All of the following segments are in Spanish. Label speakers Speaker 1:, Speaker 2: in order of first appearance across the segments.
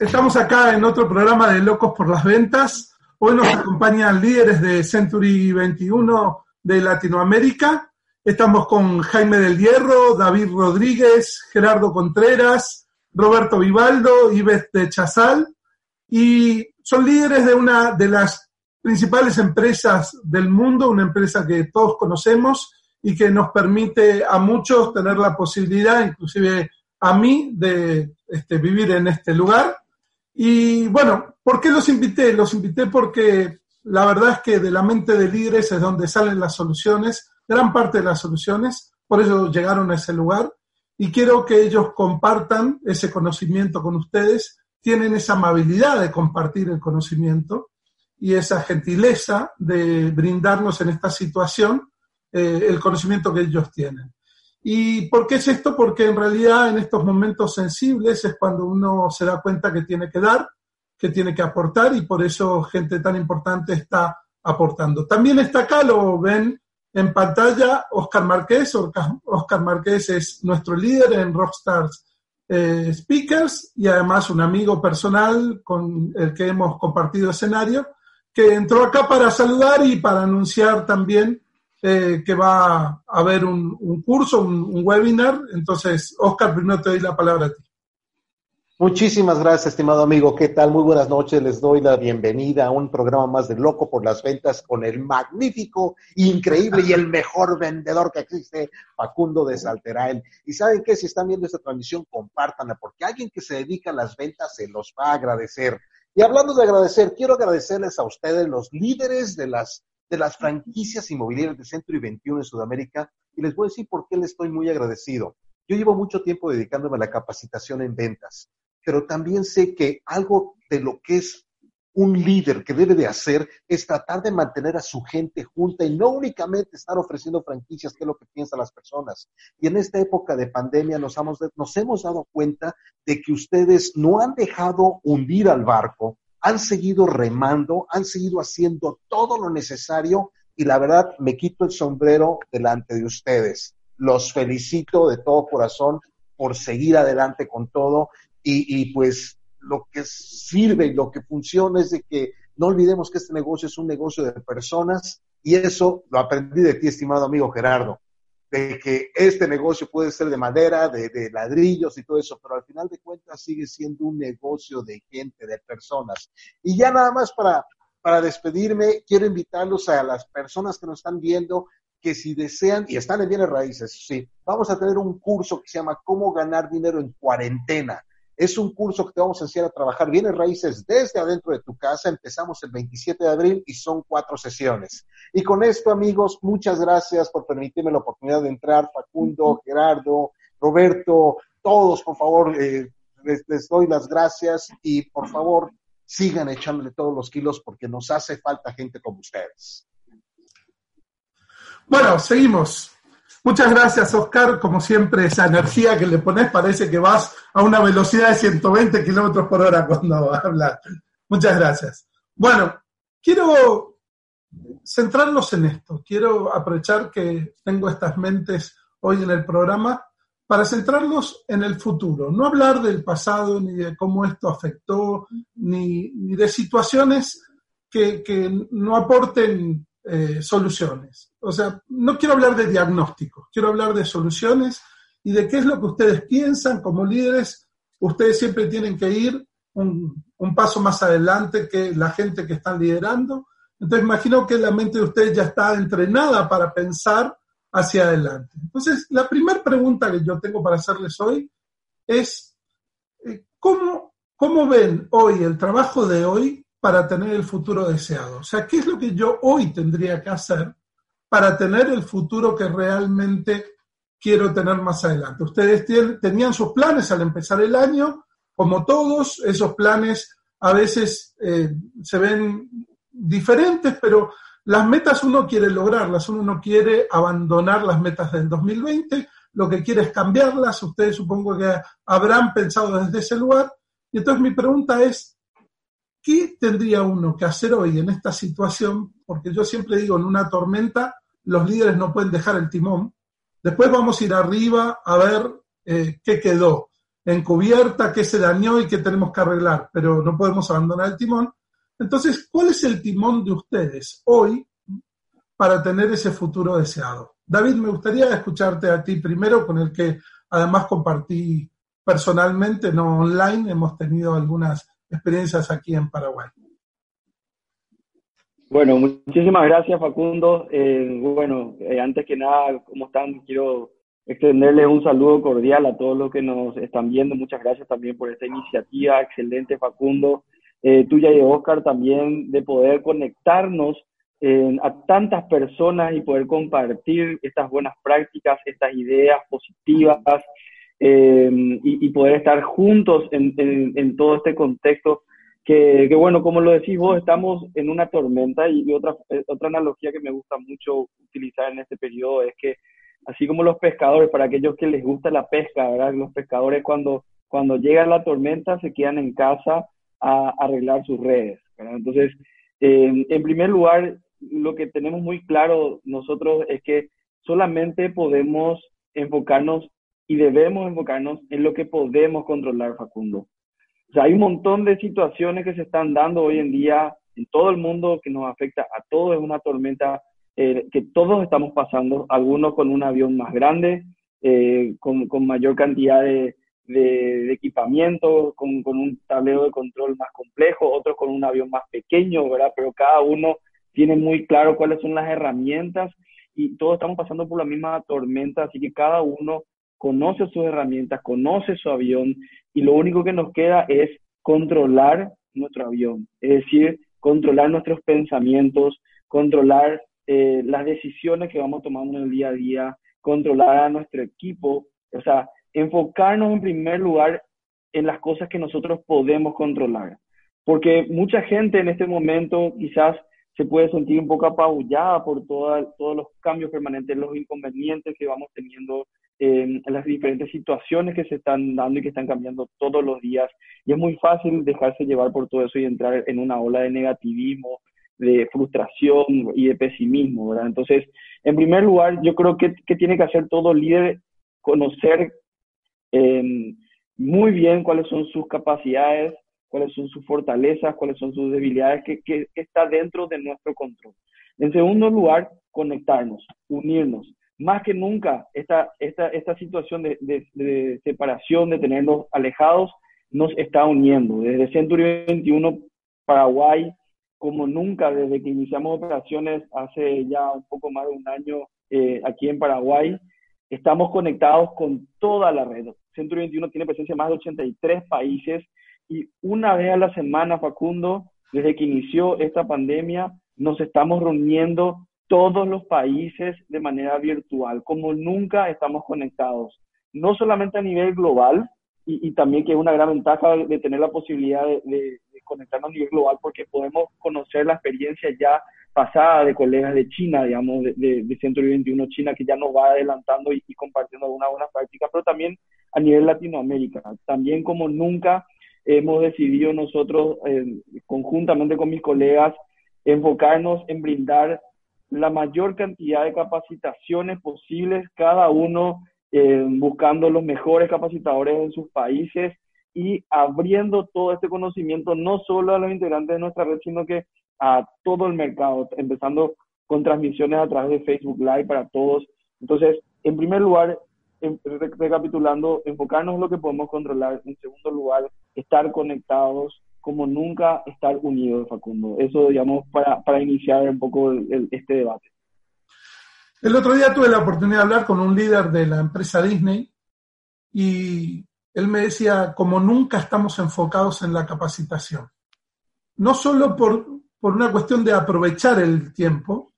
Speaker 1: Estamos acá en otro programa de Locos por las Ventas. Hoy nos acompañan líderes de Century 21 de Latinoamérica. Estamos con Jaime del Hierro, David Rodríguez, Gerardo Contreras, Roberto Vivaldo, Ives de Chazal. Y son líderes de una de las principales empresas del mundo, una empresa que todos conocemos y que nos permite a muchos tener la posibilidad, inclusive a mí, de este, vivir en este lugar. Y bueno, ¿por qué los invité? Los invité porque la verdad es que de la mente de líderes es donde salen las soluciones, gran parte de las soluciones, por eso llegaron a ese lugar y quiero que ellos compartan ese conocimiento con ustedes, tienen esa amabilidad de compartir el conocimiento y esa gentileza de brindarnos en esta situación eh, el conocimiento que ellos tienen. ¿Y por qué es esto? Porque en realidad en estos momentos sensibles es cuando uno se da cuenta que tiene que dar, que tiene que aportar y por eso gente tan importante está aportando. También está acá, lo ven en pantalla, Oscar Márquez. Oscar Márquez es nuestro líder en Rockstars eh, Speakers y además un amigo personal con el que hemos compartido escenario, que entró acá para saludar y para anunciar también eh, que va a haber un, curso, un, webinar. Entonces, Oscar, primero te doy la palabra a ti.
Speaker 2: Muchísimas gracias, estimado amigo. ¿Qué tal? Muy buenas noches. Les doy la bienvenida a un programa más de Loco por las Ventas con el magnífico, increíble y el mejor vendedor que existe, Facundo de Salterael. Y saben que si están viendo esta transmisión, compártanla, porque alguien que se dedica a las ventas se los va a agradecer. Y hablando de agradecer, quiero agradecerles a ustedes, los líderes de las de las franquicias inmobiliarias de Centro y 21 en Sudamérica y les voy a decir por qué les estoy muy agradecido. Yo llevo mucho tiempo dedicándome a la capacitación en ventas, pero también sé que algo de lo que es un líder que debe de hacer es tratar de mantener a su gente junta y no únicamente estar ofreciendo franquicias, que es lo que piensan las personas. Y en esta época de pandemia nos hemos, nos hemos dado cuenta de que ustedes no han dejado hundir al barco, han seguido remando, han seguido haciendo todo lo necesario y la verdad me quito el sombrero delante de ustedes. Los felicito de todo corazón por seguir adelante con todo y, pues lo que sirve y lo que funciona es de que no olvidemos que este negocio es un negocio de personas y eso lo aprendí de ti, estimado amigo Gerardo de que este negocio puede ser de madera, de, ladrillos y todo eso, pero al final de cuentas sigue siendo un negocio de gente, de personas. Y ya nada más para, para despedirme, quiero invitarlos a las personas que nos están viendo que si desean, y están en bienes raíces, sí, vamos a tener un curso que se llama Cómo ganar dinero en cuarentena. Es un curso que te vamos a enseñar a trabajar bienes raíces desde adentro de tu casa. Empezamos el 27 de abril y son cuatro sesiones. Y con esto, amigos, muchas gracias por permitirme la oportunidad de entrar. Facundo, Gerardo, Roberto, todos, por favor, eh, les, les doy las gracias y por favor, sigan echándole todos los kilos porque nos hace falta gente como ustedes.
Speaker 1: Bueno, seguimos. Muchas gracias, Oscar. Como siempre, esa energía que le pones parece que vas a una velocidad de 120 kilómetros por hora cuando hablas. Muchas gracias. Bueno, quiero centrarnos en esto. Quiero aprovechar que tengo estas mentes hoy en el programa para centrarnos en el futuro. No hablar del pasado, ni de cómo esto afectó, ni, de situaciones que, que no aporten eh, soluciones. O sea, no quiero hablar de diagnósticos, quiero hablar de soluciones y de qué es lo que ustedes piensan como líderes. Ustedes siempre tienen que ir un, paso más adelante que la gente que están liderando. Entonces imagino que la mente de ustedes ya está entrenada para pensar hacia adelante. Entonces, la primera pregunta que yo tengo para hacerles hoy es, eh, ¿cómo, ¿cómo ven hoy el trabajo de hoy para tener el futuro deseado. O sea, ¿qué es lo que yo hoy tendría que hacer para tener el futuro que realmente quiero tener más adelante? Ustedes tenían sus planes al empezar el año, como todos, esos planes a veces eh, se ven diferentes, pero las metas uno quiere lograrlas, uno no quiere abandonar las metas del 2020, lo que quiere es cambiarlas, ustedes supongo que habrán pensado desde ese lugar. Y entonces mi pregunta es, ¿Qué tendría uno que hacer hoy en esta situación? Porque yo siempre digo, en una tormenta los líderes no pueden dejar el timón. Después vamos a ir arriba a ver eh, qué quedó. encubierta, qué se dañó y qué tenemos que arreglar, pero no podemos abandonar el timón. Entonces, ¿cuál es el timón de ustedes hoy para tener ese futuro deseado? David, me gustaría escucharte a ti primero, con el que además compartí personalmente, no online, hemos tenido algunas experiencias aquí en Paraguay.
Speaker 3: Bueno, muchísimas gracias Facundo. Eh, bueno, eh, antes que nada, ¿cómo están? Quiero extenderles un saludo cordial a todos los que nos están viendo. Muchas gracias también por esta iniciativa. Excelente Facundo. Eh, tuya y Oscar también de poder conectarnos a tantas personas y poder compartir estas buenas prácticas, estas ideas positivas y, poder estar juntos en, en todo este contexto que, bueno, como lo decís vos, estamos en una tormenta y, otra, eh, otra analogía que me gusta mucho utilizar en este periodo es que así como los pescadores, para aquellos que les gusta la pesca, ¿verdad? Los pescadores cuando, cuando llega la tormenta se quedan en casa a, arreglar sus redes, Entonces, en primer lugar, lo que tenemos muy claro nosotros es que solamente podemos enfocarnos y debemos enfocarnos en lo que podemos controlar, Facundo hay un montón de situaciones que se están dando hoy en día en todo el mundo que nos afecta a todos. Es una tormenta eh, que todos estamos pasando, algunos con un avión más grande, eh, con, mayor cantidad de, equipamiento, con, un tablero de control más complejo, otros con un avión más pequeño, ¿verdad? Pero cada uno tiene muy claro cuáles son las herramientas y todos estamos pasando por la misma tormenta, así que cada uno conoce sus herramientas, conoce su avión y lo único que nos queda es controlar nuestro avión, es decir, controlar nuestros pensamientos, controlar eh, las decisiones que vamos tomando en el día a día, controlar a nuestro equipo, o sea, enfocarnos en primer lugar en las cosas que nosotros podemos controlar. Porque mucha gente en este momento quizás se puede sentir un poco apabullada por todos los cambios permanentes, los inconvenientes que vamos teniendo en las diferentes situaciones que se están dando y que están cambiando todos los días. Y es muy fácil dejarse llevar por todo eso y entrar en una ola de negativismo, de frustración y de pesimismo. Entonces, en primer lugar, yo creo que, tiene que hacer todo líder conocer em, muy bien cuáles son sus capacidades, cuáles son sus fortalezas, cuáles son sus debilidades, que está dentro de nuestro control. En segundo lugar, conectarnos, unirnos más que nunca esta, esta, esta situación de, de, separación, de tenernos alejados, nos está uniendo. Desde Century 21, Paraguay, como nunca, desde que iniciamos operaciones hace ya un poco más de un año eh, aquí en Paraguay, estamos conectados con toda la red. Century 21 tiene presencia en más de 83 países y una vez a la semana, Facundo, desde que inició esta pandemia, nos estamos reuniendo todos los países de manera virtual, como nunca estamos conectados, no solamente a nivel global, y, también que es una gran ventaja de, tener la posibilidad de, conectarnos a nivel global, porque podemos conocer la experiencia ya pasada de colegas de China, digamos, de, de, Centro 21 China, que ya nos va adelantando y, compartiendo alguna buena práctica, pero también a nivel Latinoamérica. También como nunca hemos decidido nosotros, eh, conjuntamente con mis colegas, enfocarnos en brindar la mayor cantidad de capacitaciones posibles, cada uno eh, buscando los mejores capacitadores en sus países y abriendo todo este conocimiento no solo a los integrantes de nuestra red, sino que a todo el mercado, empezando con transmisiones a través de Facebook Live para todos. Entonces, en primer lugar, recapitulando, enfocarnos en lo que podemos controlar. En segundo lugar, estar conectados como nunca estar unidos, Facundo. Eso, digamos, para, para iniciar un poco este debate.
Speaker 1: El otro día tuve la oportunidad de hablar con un líder de la empresa Disney y él me decía, como nunca estamos enfocados en la capacitación. No solo por, por una cuestión de aprovechar el tiempo,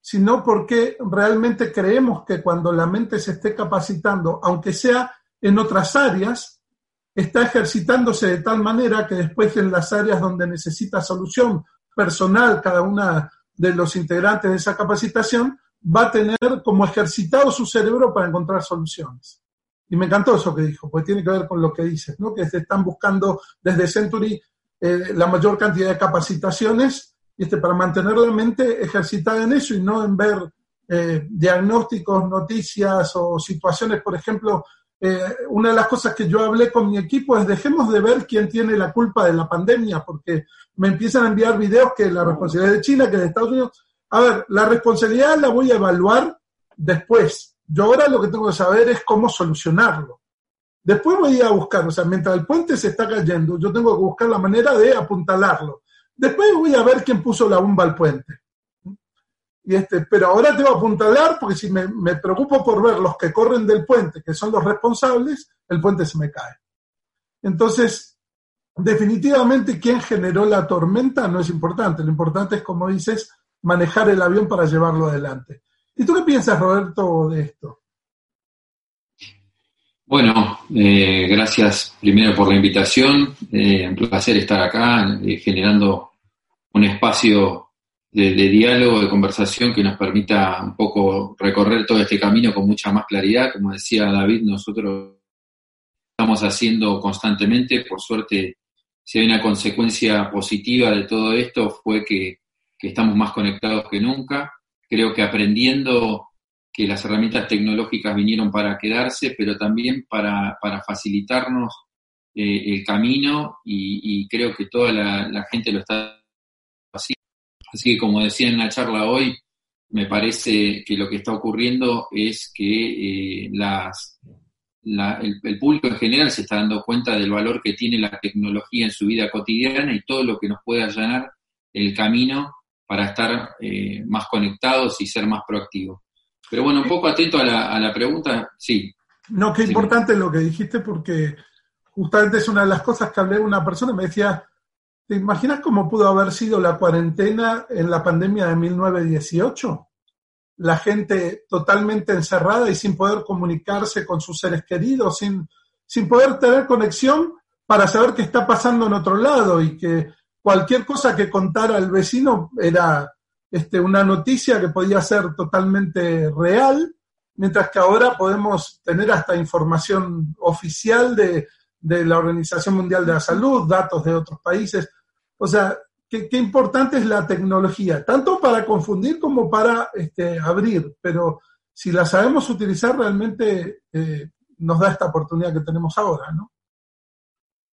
Speaker 1: sino porque realmente creemos que cuando la mente se esté capacitando, aunque sea en otras áreas, está ejercitándose de tal manera que después en las áreas donde necesita solución personal cada una de los integrantes de esa capacitación, va a tener como ejercitado su cerebro para encontrar soluciones. Y me encantó eso que dijo, porque tiene que ver con lo que dices, ¿no? que se están buscando desde Century eh, la mayor cantidad de capacitaciones este, para mantener la mente ejercitada en eso y no en ver eh, diagnósticos, noticias o situaciones, por ejemplo, eh, una de las cosas que yo hablé con mi equipo es dejemos de ver quién tiene la culpa de la pandemia, porque me empiezan a enviar videos que la responsabilidad de China, que de Estados Unidos. A ver, la responsabilidad la voy a evaluar después. Yo ahora lo que tengo que saber es cómo solucionarlo. Después voy a buscar, o sea, mientras el puente se está cayendo, yo tengo que buscar la manera de apuntalarlo. Después voy a ver quién puso la bomba al puente. Este, pero ahora te voy a apuntalar porque si me, me, preocupo por ver los que corren del puente, que son los responsables, el puente se me cae. Entonces, definitivamente quién generó la tormenta no es importante. Lo importante es, como dices, manejar el avión para llevarlo adelante. ¿Y tú qué piensas, Roberto, de esto?
Speaker 4: Bueno, eh, gracias primero por la invitación. Eh, un placer estar acá eh, generando un espacio de, diálogo, de conversación que nos permita un poco recorrer todo este camino con mucha más claridad. Como decía David, nosotros estamos haciendo constantemente, por suerte, si hay una consecuencia positiva de todo esto, fue que, estamos más conectados que nunca. Creo que aprendiendo que las herramientas tecnológicas vinieron para quedarse, pero también para, facilitarnos eh, el camino y, creo que toda la, la gente lo está Así que como decía en la charla hoy, me parece que lo que está ocurriendo es que eh, las, el, público en general se está dando cuenta del valor que tiene la tecnología en su vida cotidiana y todo lo que nos puede allanar el camino para estar eh, más conectados y ser más proactivos. Pero bueno, un poco atento a la, a la pregunta, sí.
Speaker 1: No, qué importante lo que dijiste porque justamente es una de las cosas que hablé una persona, me decía, ¿Te imaginas cómo pudo haber sido la cuarentena en la pandemia de 1918? La gente totalmente encerrada y sin poder comunicarse con sus seres queridos, sin, sin poder tener conexión para saber qué está pasando en otro lado y que cualquier cosa que contara el vecino era este, una noticia que podía ser totalmente real, mientras que ahora podemos tener hasta información oficial de, de la Organización Mundial de la Salud, datos de otros países. O sea, qué, importante es la tecnología, tanto para confundir como para este, abrir, pero si la sabemos utilizar realmente eh, nos da esta oportunidad que tenemos ahora, ¿no?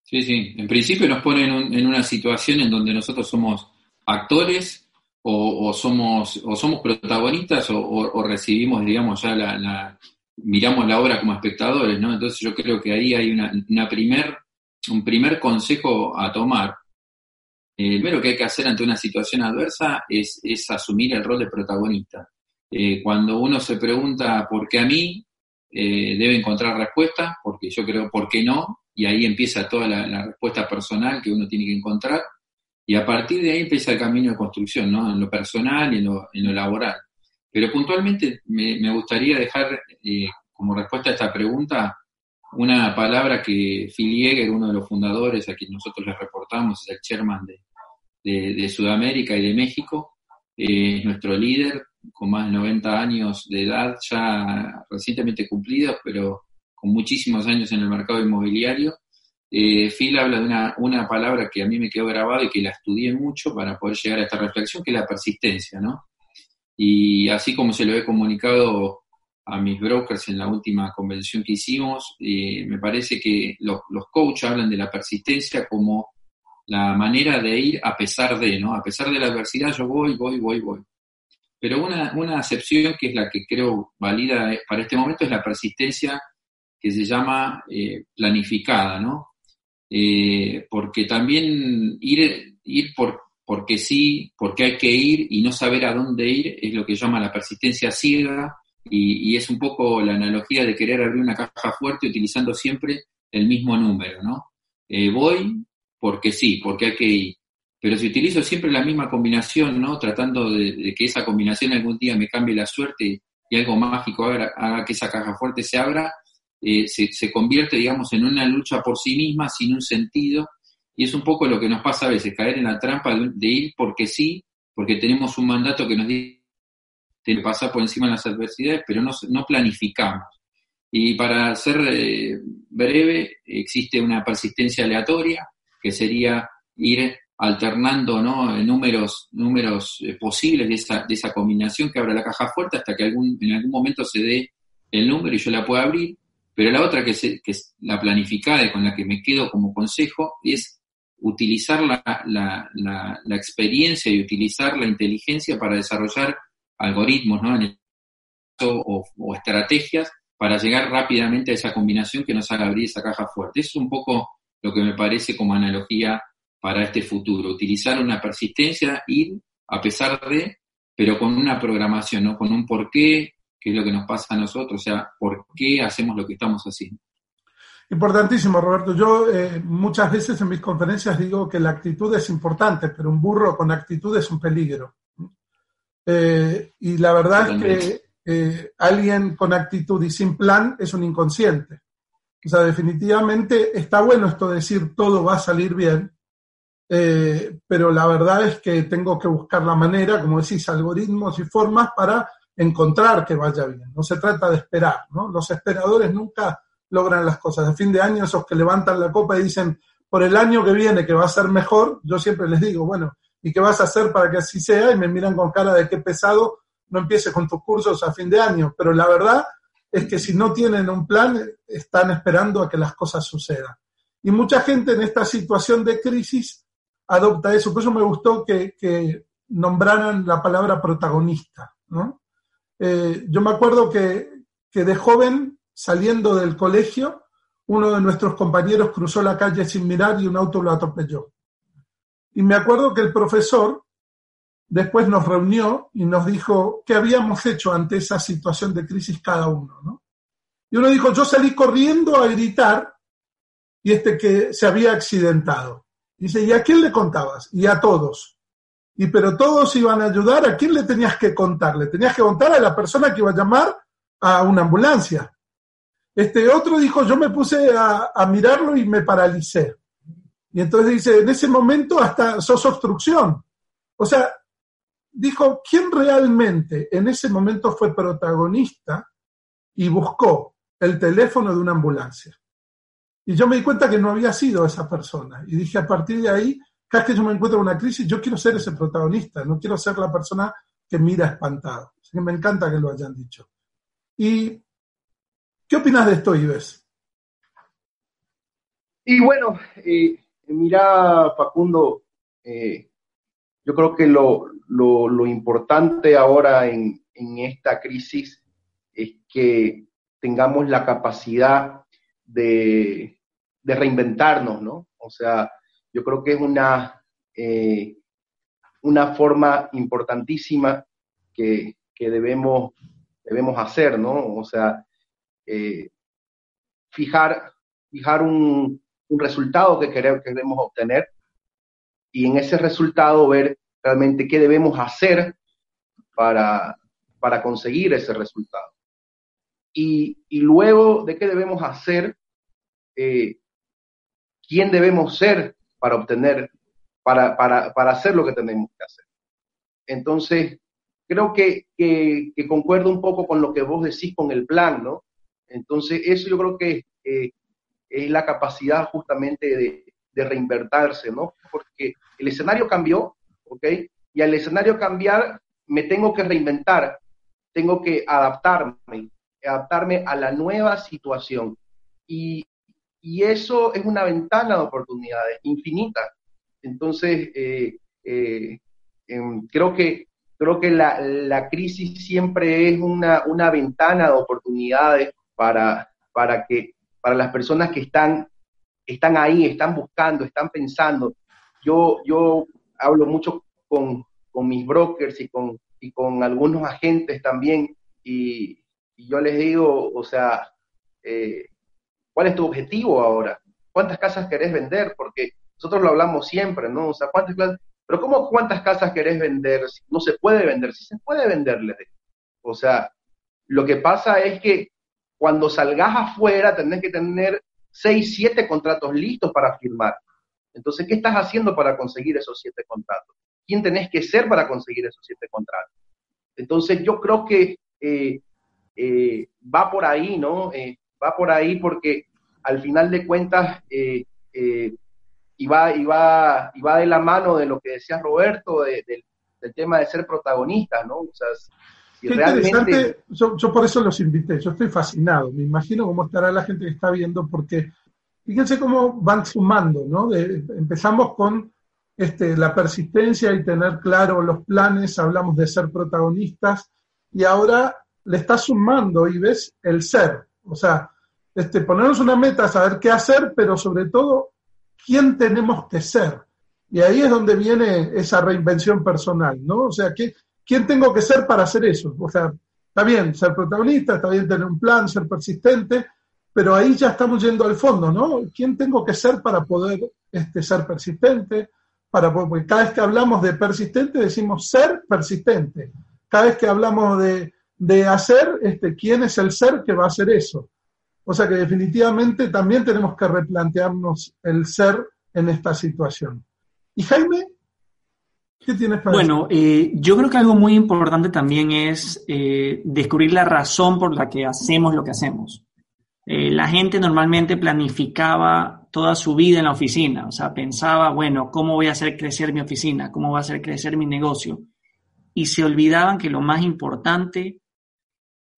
Speaker 4: Sí, sí. En principio nos pone en, una situación en donde nosotros somos actores o, somos o somos protagonistas o, recibimos, digamos, ya la, miramos la obra como espectadores, ¿no? Entonces yo creo que ahí hay una primer, un primer consejo a tomar el primero que hay que hacer ante una situación adversa es, asumir el rol de protagonista. Eh, cuando uno se pregunta por qué a mí, eh, debe encontrar respuesta, porque yo creo por qué no, y ahí empieza toda la, respuesta personal que uno tiene que encontrar, y a partir de ahí empieza el camino de construcción, ¿no? En lo personal y en lo, lo laboral. Pero puntualmente me, gustaría dejar eh, como respuesta a esta pregunta una palabra que Phil Yeager, uno de los fundadores a quien nosotros le reportamos, es el chairman de, de, Sudamérica y de México, eh, es nuestro líder con más de 90 años de edad, ya recientemente cumplidos, pero con muchísimos años en el mercado inmobiliario. Eh, Phil habla de una, una palabra que a mí me quedó grabada y que la estudié mucho para poder llegar a esta reflexión, que es la persistencia, ¿no? Y así como se lo he comunicado a mis brokers en la última convención que hicimos, eh, me parece que los, los coaches hablan de la persistencia como la manera de ir a pesar de, ¿no? A pesar de la adversidad, yo voy, voy, voy, voy. Pero una, una acepción que es la que creo válida para este momento es la persistencia que se llama eh, planificada, ¿no? Eh, porque también ir, ir por, porque sí, porque hay que ir y no saber a dónde ir es lo que llama la persistencia ciega y, es un poco la analogía de querer abrir una caja fuerte utilizando siempre el mismo número, ¿no? Eh, voy porque sí, porque hay que ir. Pero si utilizo siempre la misma combinación, ¿no? Tratando de, que esa combinación algún día me cambie la suerte y algo mágico haga, que esa caja fuerte se abra, eh, se, convierte, digamos, en una lucha por sí misma, sin un sentido. Y es un poco lo que nos pasa a veces, caer en la trampa de ir porque sí, porque tenemos un mandato que nos dice de pasar por encima de las adversidades, pero no, no planificamos. Y para ser eh, breve, existe una persistencia aleatoria, que sería ir alternando ¿no? números, números eh, posibles de esa, de esa combinación que abra la caja fuerte hasta que algún, en algún momento se dé el número y yo la pueda abrir. Pero la otra, que que es la planificada y con la que me quedo como consejo, es utilizar la, la, la, experiencia y utilizar la inteligencia para desarrollar algoritmos ¿no? o, estrategias para llegar rápidamente a esa combinación que nos haga abrir esa caja fuerte. Es un poco lo que me parece como analogía para este futuro. Utilizar una persistencia, ir a pesar de, pero con una programación, ¿no? con un porqué, que es lo que nos pasa a nosotros, o sea, por qué hacemos lo que estamos haciendo.
Speaker 1: Importantísimo, Roberto. Yo eh, muchas veces en mis conferencias digo que la actitud es importante, pero un burro con actitud es un peligro. Eh, y la verdad es que eh, alguien con actitud y sin plan es un inconsciente. O sea, definitivamente está bueno esto de decir todo va a salir bien, pero la verdad es que tengo que buscar la manera, como decís, algoritmos y formas para encontrar que vaya bien. No se trata de esperar, ¿no? Los esperadores nunca logran las cosas. De fin de año, esos que levantan la copa y dicen, por el año que viene, que va a ser mejor, yo siempre les digo, bueno, ¿y qué vas a hacer para que así sea? Y me miran con cara de qué pesado, no empieces con tus cursos a fin de año. Pero la verdad es que si no tienen un plan, están esperando a que las cosas sucedan. Y mucha gente en esta situación de crisis adopta eso. Por eso me gustó que, que nombraran la palabra protagonista. ¿no? Eh, yo me acuerdo que, que de joven saliendo del colegio, uno de nuestros compañeros cruzó la calle sin mirar y un auto lo atropelló. Y me acuerdo que el profesor después nos reunió y nos dijo qué habíamos hecho ante esa situación de crisis cada uno. ¿no? Y uno dijo, yo salí corriendo a gritar y este que se había accidentado. Dice, ¿y a quién le contabas? Y a todos. Y pero todos iban a ayudar, ¿a quién le tenías que contar? Le tenías que contar a la persona que iba a llamar a una ambulancia. Este otro dijo, yo me puse a, mirarlo y me paralicé. Y entonces dice, en ese momento hasta sos obstrucción. O sea, dijo, ¿quién realmente en ese momento fue protagonista y buscó el teléfono de una ambulancia? Y yo me di cuenta que no había sido esa persona. Y dije, a partir de ahí, cada que yo me encuentro en una crisis, yo quiero ser ese protagonista, no quiero ser la persona que mira espantado. Así que me encanta que lo hayan dicho. Y ¿Qué opinas de esto, Ives?
Speaker 5: Y bueno, eh, mira, Facundo, eh, yo creo que lo, importante ahora en, esta crisis es que tengamos la capacidad de, reinventarnos, ¿no? O sea, yo creo que es una, eh, una forma importantísima que, que, debemos, debemos hacer, ¿no? O sea, eh, fijar, fijar un, resultado que queremos, obtener y en ese resultado ver realmente qué debemos hacer para, para conseguir ese resultado. Y, luego de qué debemos hacer, eh, quién debemos ser para obtener, para, para, hacer lo que tenemos que hacer. Entonces, creo que, que, que, concuerdo un poco con lo que vos decís con el plan, ¿no? Entonces, eso yo creo que eh, es la capacidad justamente de, de, reinvertirse, ¿no? Porque el escenario cambió, ¿ok? Y al escenario cambiar, me tengo que reinventar, tengo que adaptarme, adaptarme a la nueva situación. Y, eso es una ventana de oportunidades infinita. Entonces, eh, eh, em, creo que creo que la, la, crisis siempre es una, una ventana de oportunidades para, para, que, para las personas que están, están ahí, están buscando, están pensando. Yo, yo hablo mucho con, con mis brokers y con, y con algunos agentes también y, yo les digo, o sea, eh, ¿cuál es tu objetivo ahora? ¿Cuántas casas querés vender? Porque nosotros lo hablamos siempre, ¿no? O sea, ¿cuántas Pero ¿cómo cuántas casas querés vender? No se puede vender, sí se puede venderle. O sea, lo que pasa es que cuando salgas afuera tenés que tener seis, siete contratos listos para firmar. Entonces, ¿qué estás haciendo para conseguir esos siete contratos? ¿Quién tenés que ser para conseguir esos siete contratos? Entonces, yo creo que eh, eh, va por ahí, ¿no? Eh, va por ahí porque al final de cuentas, y va, y, va, y va de la mano de lo que decía Roberto, del tema de ser protagonista, ¿no? O sea,
Speaker 1: Qué interesante, yo, por eso los invité, yo estoy fascinado, me imagino cómo estará la gente que está viendo, porque fíjense cómo van sumando, ¿no? empezamos con este, la persistencia y tener claro los planes, hablamos de ser protagonistas, y ahora le está sumando y ves el ser, o sea, este, ponernos una meta, saber qué hacer, pero sobre todo, quién tenemos que ser. Y ahí es donde viene esa reinvención personal, ¿no? O sea, ¿qué, ¿quién tengo que ser para hacer eso? O sea, está bien ser protagonista, está bien tener un plan, ser persistente, pero ahí ya estamos yendo al fondo, ¿no? ¿Quién tengo que ser para poder este, ser persistente? Para, porque cada vez que hablamos de persistente decimos ser persistente. Cada vez que hablamos de, de hacer, este, ¿quién es el ser que va a hacer eso? O sea que definitivamente también tenemos que replantearnos el ser en esta situación. ¿Y Jaime? ¿Qué tienes para
Speaker 6: Bueno, eh, yo creo que algo muy importante también es eh, descubrir la razón por la que hacemos lo que hacemos. Eh, la gente normalmente planificaba toda su vida en la oficina, o sea, pensaba, bueno, ¿cómo voy a hacer crecer mi oficina? ¿Cómo voy a hacer crecer mi negocio? Y se olvidaban que lo más importante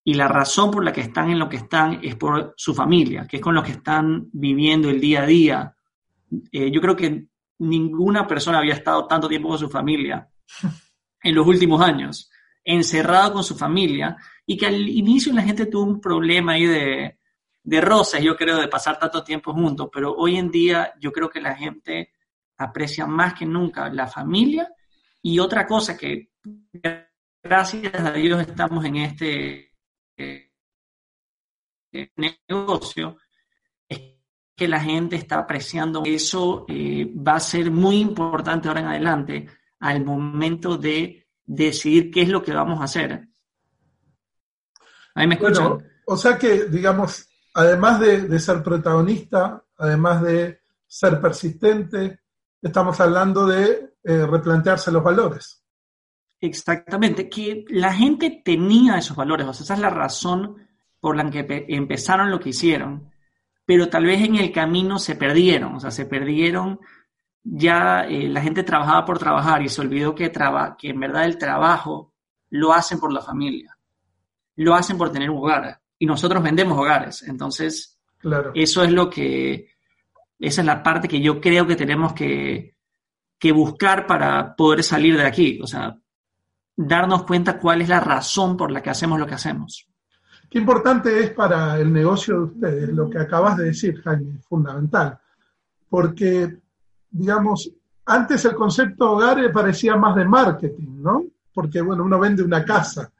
Speaker 6: y la razón por la que están en lo que están es por su familia, que es con lo que están viviendo el día a día. yo creo que ninguna persona había estado tanto tiempo con su familia en los últimos años, encerrado con su familia, y que al inicio la gente tuvo un problema ahí de, de roces, yo creo, de pasar tanto tiempo juntos, pero hoy en día yo creo que la gente aprecia más que nunca la familia. Y otra cosa que gracias a Dios estamos en este eh, negocio que la gente está apreciando. Eso eh, va a ser muy importante ahora en adelante al momento de decidir qué es lo que vamos a hacer.
Speaker 1: ¿Ahí me escuchan? o sea que, digamos, además de, ser protagonista, además de ser persistente, estamos hablando de eh, replantearse los valores.
Speaker 6: Exactamente, que la gente tenía esos valores, o sea, esa es la razón por la que empezaron lo que hicieron pero tal vez en el camino se perdieron, o sea, se perdieron, ya eh, la gente trabajaba por trabajar y se olvidó que, que en verdad el trabajo lo hacen por la familia, lo hacen por tener un hogar y nosotros vendemos hogares, entonces claro. eso es lo que, esa es la parte que yo creo que tenemos que, que buscar para poder salir de aquí, o sea, darnos cuenta cuál es la razón por la que hacemos lo que hacemos.
Speaker 1: Qué importante es para el negocio de ustedes lo que acabas de decir, Jaime, fundamental. Porque, digamos, antes el concepto hogar parecía más de marketing, ¿no? Porque, bueno, uno vende una casa.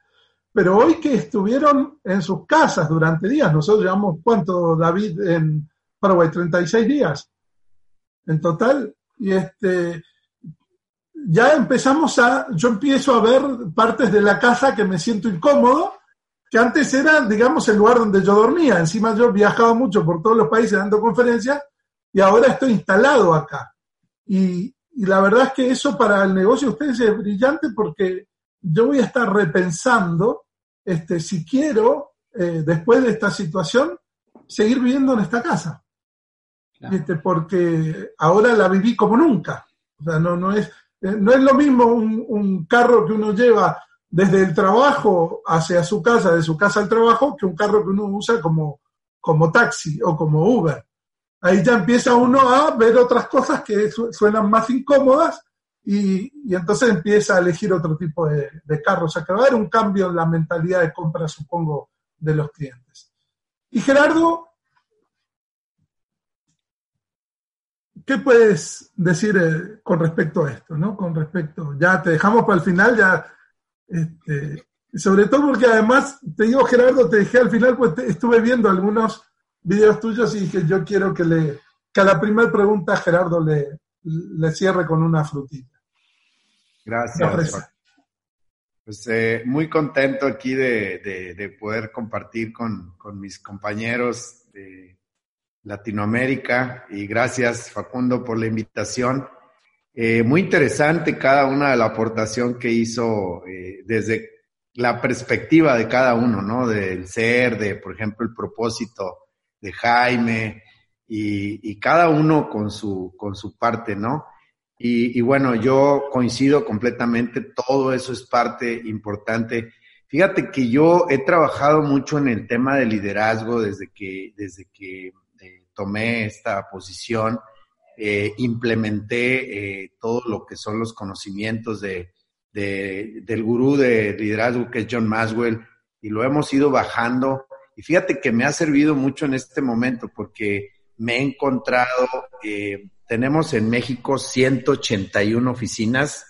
Speaker 1: Pero hoy que estuvieron en sus casas durante días, nosotros llevamos, ¿cuánto, David, en Paraguay? 36 días en total. Y este, ya empezamos a, yo empiezo a ver partes de la casa que me siento incómodo que antes era, digamos, el lugar donde yo dormía. Encima yo viajaba mucho por todos los países dando conferencias y ahora estoy instalado acá. Y, la verdad es que eso para el negocio de ustedes es brillante porque yo voy a estar repensando este, si quiero, eh, después de esta situación, seguir viviendo en esta casa. Este, porque ahora la viví como nunca. O sea, no, no, es, eh, no es lo mismo un, un carro que uno lleva desde el trabajo hacia su casa, de su casa al trabajo, que un carro que uno usa como, como taxi o como Uber. Ahí ya empieza uno a ver otras cosas que suenan más incómodas y, entonces empieza a elegir otro tipo de, de carros. O haber un cambio en la mentalidad de compra, supongo, de los clientes. Y Gerardo, ¿qué puedes decir eh, con respecto a esto? ¿no? Con respecto, ya te dejamos para el final, ya este, sobre todo porque además, te digo Gerardo, te dejé al final, pues estuve viendo algunos videos tuyos y dije, yo quiero que, le, que a la primera pregunta Gerardo le, le cierre con una frutita.
Speaker 7: Gracias. Pues eh, muy contento aquí de, de, poder compartir con, con, mis compañeros de Latinoamérica y gracias Facundo por la invitación. Eh, muy interesante cada una de la aportación que hizo eh, desde la perspectiva de cada uno, ¿no? Del ser, de, por ejemplo, el propósito de Jaime y, cada uno con su, con su parte, ¿no? Y, bueno, yo coincido completamente, todo eso es parte importante. Fíjate que yo he trabajado mucho en el tema de liderazgo desde que, desde que eh, tomé esta posición. Eh, implementé eh, todo lo que son los conocimientos de, del gurú de liderazgo que es John Maswell y lo hemos ido bajando. Y fíjate que me ha servido mucho en este momento porque me he encontrado, tenemos en México 181 oficinas,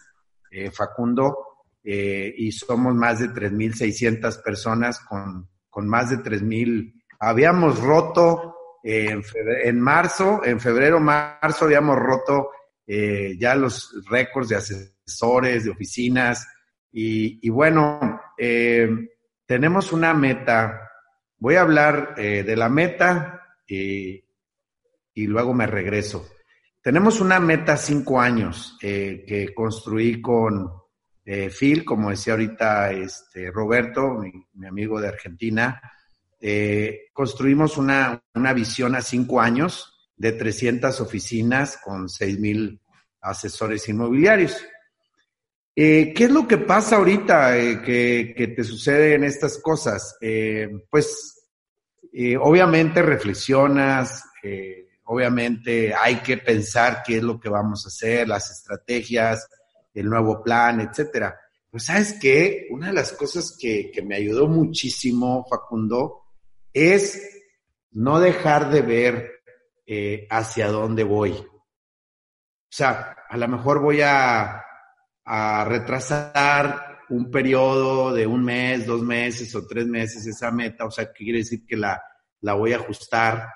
Speaker 7: Facundo, eh, y somos más de 3.600 personas con, con más de 3.000. Habíamos roto eh, en, marzo, en febrero, marzo, habíamos roto eh, ya los récords de asesores, de oficinas. Y, bueno, tenemos una meta. Voy a hablar de la meta y, y luego me regreso. Tenemos una meta cinco años que construí con, eh, Phil, como decía ahorita este, Roberto, mi, amigo de Argentina, eh, construimos una, visión a cinco años de 300 oficinas con 6 mil asesores inmobiliarios. Eh, ¿Qué es lo que pasa ahorita que, que, te sucede en estas cosas? pues obviamente reflexionas, obviamente hay que pensar qué es lo que vamos a hacer, las estrategias, el nuevo plan, etcétera. Pues sabes qué, una de las cosas que, me ayudó muchísimo, Facundo, es no dejar de ver eh, hacia dónde voy. O sea, a lo mejor voy a, retrasar un periodo de un mes, dos meses o tres meses esa meta, o sea, ¿qué quiere decir que la, la voy a ajustar.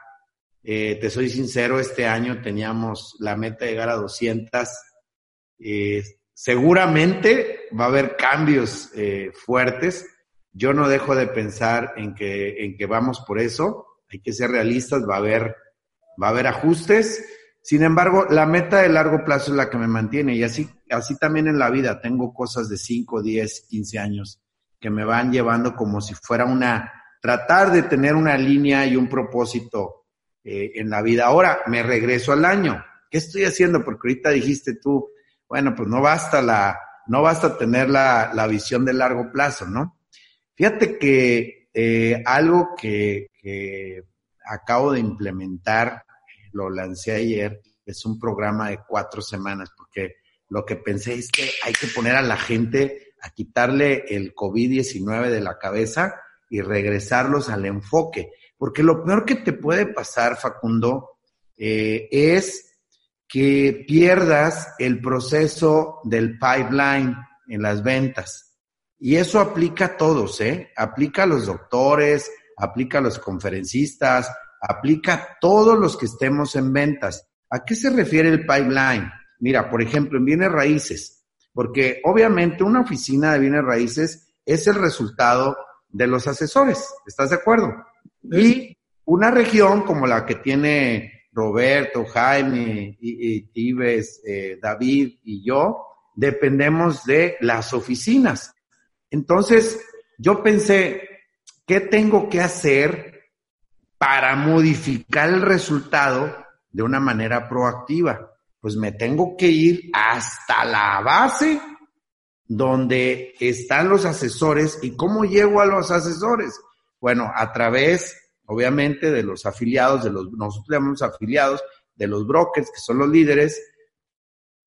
Speaker 7: Eh, te soy sincero, este año teníamos la meta de llegar a 200. Eh, Seguramente va a haber cambios fuertes. Yo no dejo de pensar en que, en que vamos por eso. Hay que ser realistas, va a haber, va a haber ajustes. Sin embargo, la meta de largo plazo es la que me mantiene y así, así también en la vida. Tengo cosas de 5, 10, 15 años que me van llevando como si fuera una, tratar de tener una línea y un propósito eh, en la vida. Ahora me regreso al año. ¿Qué estoy haciendo? Porque ahorita dijiste tú, bueno, pues no basta la, no basta tener la, la visión de largo plazo, ¿no? Fíjate que eh, algo que, acabo de implementar, lo lancé ayer, es un programa de cuatro semanas, porque lo que pensé es que hay que poner a la gente a quitarle el COVID-19 de la cabeza y regresarlos al enfoque. Porque lo peor que te puede pasar, Facundo, eh, es que pierdas el proceso del pipeline en las ventas. Y eso aplica a todos, ¿eh? Aplica a los doctores, aplica a los conferencistas, aplica a todos los que estemos en ventas. ¿A qué se refiere el pipeline? Mira, por ejemplo, en bienes raíces, porque obviamente una oficina de bienes raíces es el resultado de los asesores, ¿estás de acuerdo? Y una región como la que tiene Roberto, Jaime, Ives, eh, David y yo, dependemos de las oficinas. Entonces, yo pensé, ¿qué tengo que hacer para modificar el resultado de una manera proactiva? Pues me tengo que ir hasta la base donde están los asesores y cómo llego a los asesores. Bueno, a través obviamente de los afiliados, de los, nosotros llamamos afiliados, de los brokers, que son los líderes,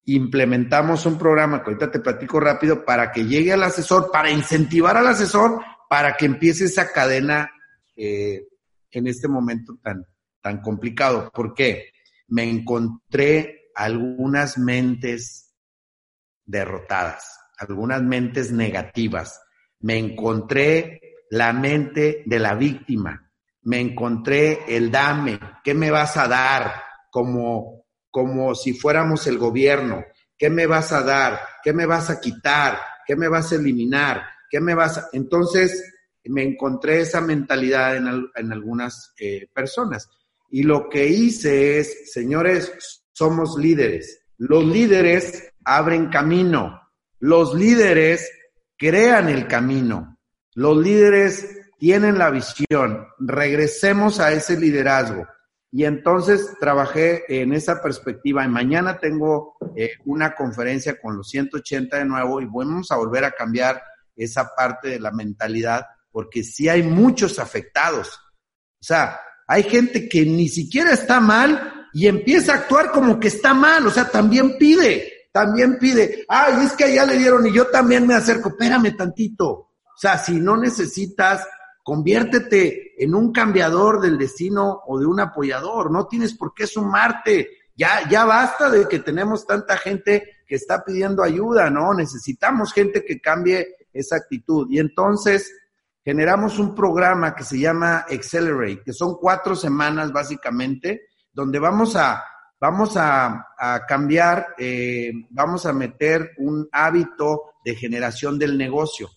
Speaker 7: implementamos un programa que ahorita te platico rápido para que llegue al asesor, para incentivar al asesor, para que empiece esa cadena eh, en este momento tan, tan complicado. ¿Por qué? Me encontré algunas mentes derrotadas, algunas mentes negativas. Me encontré la mente de la víctima me encontré el dame, ¿qué me vas a dar? Como, como si fuéramos el gobierno, ¿qué me vas a dar? ¿Qué me vas a quitar? ¿Qué me vas a eliminar? ¿Qué me vas a... Entonces, me encontré esa mentalidad en, algunas eh, personas. Y lo que hice es, señores, somos líderes. Los líderes abren camino. Los líderes crean el camino. Los líderes tienen la visión, regresemos a ese liderazgo. Y entonces trabajé en esa perspectiva y mañana tengo eh, una conferencia con los 180 de nuevo y vamos a volver a cambiar esa parte de la mentalidad, porque sí hay muchos afectados. O sea, hay gente que ni siquiera está mal y empieza a actuar como que está mal, o sea, también pide, también pide, ay, es que allá le dieron y yo también me acerco, espérame tantito. O sea, si no necesitas, conviértete en un cambiador del destino o de un apoyador, no tienes por qué sumarte. Ya, ya basta de que tenemos tanta gente que está pidiendo ayuda, ¿no? Necesitamos gente que cambie esa actitud. Y entonces generamos un programa que se llama Accelerate, que son cuatro semanas básicamente, donde vamos a, vamos a, cambiar, eh, vamos a meter un hábito de generación del negocio.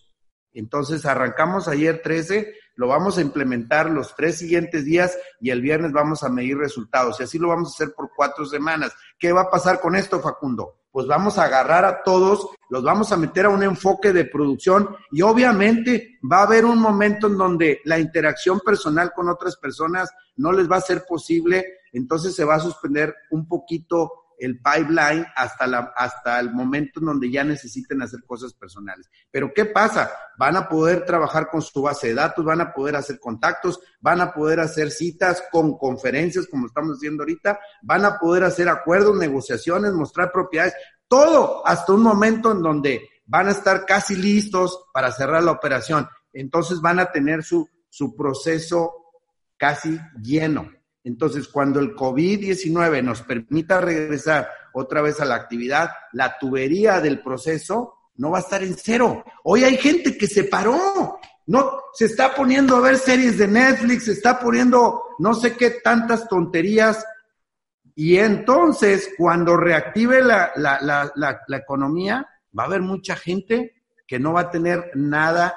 Speaker 7: Entonces arrancamos ayer 13, lo vamos a implementar los tres siguientes días y el viernes vamos a medir resultados. Y así lo vamos a hacer por cuatro semanas. ¿Qué va a pasar con esto, Facundo? Pues vamos a agarrar a todos, los vamos a meter a un enfoque de producción y obviamente va a haber un momento en donde la interacción personal con otras personas no les va a ser posible, entonces se va a suspender un poquito el pipeline hasta, la, hasta el momento en donde ya necesiten hacer cosas personales. Pero ¿qué pasa? Van a poder trabajar con su base de datos, van a poder hacer contactos, van a poder hacer citas con conferencias como estamos haciendo ahorita, van a poder hacer acuerdos, negociaciones, mostrar propiedades, todo hasta un momento en donde van a estar casi listos para cerrar la operación. Entonces van a tener su, su proceso casi lleno. Entonces, cuando el COVID-19 nos permita regresar otra vez a la actividad, la tubería del proceso no va a estar en cero. Hoy hay gente que se paró, no se está poniendo a ver series de Netflix, se está poniendo no sé qué tantas tonterías. Y entonces, cuando reactive la, la, la, la economía, va a haber mucha gente que no va a tener nada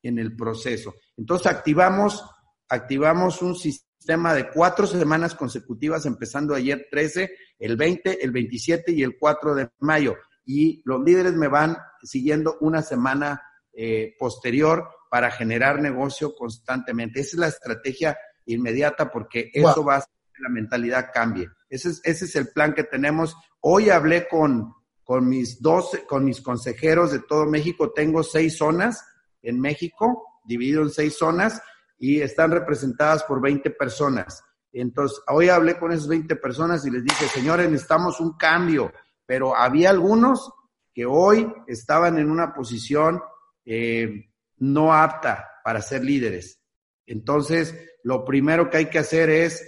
Speaker 7: en el proceso. Entonces, activamos, activamos un sistema sistema de cuatro semanas consecutivas, empezando ayer 13, el 20, el 27 y el 4 de mayo. Y los líderes me van siguiendo una semana eh, posterior para generar negocio constantemente. Esa es la estrategia inmediata porque eso va a hacer que la mentalidad cambie. Ese es, ese es el plan que tenemos. Hoy hablé con, con mis dos, con mis consejeros de todo México. Tengo seis zonas en México, dividido en seis zonas y están representadas por 20 personas. Entonces, hoy hablé con esas 20 personas y les dije, señores, necesitamos un cambio, pero había algunos que hoy estaban en una posición eh, no apta para ser líderes. Entonces, lo primero que hay que hacer es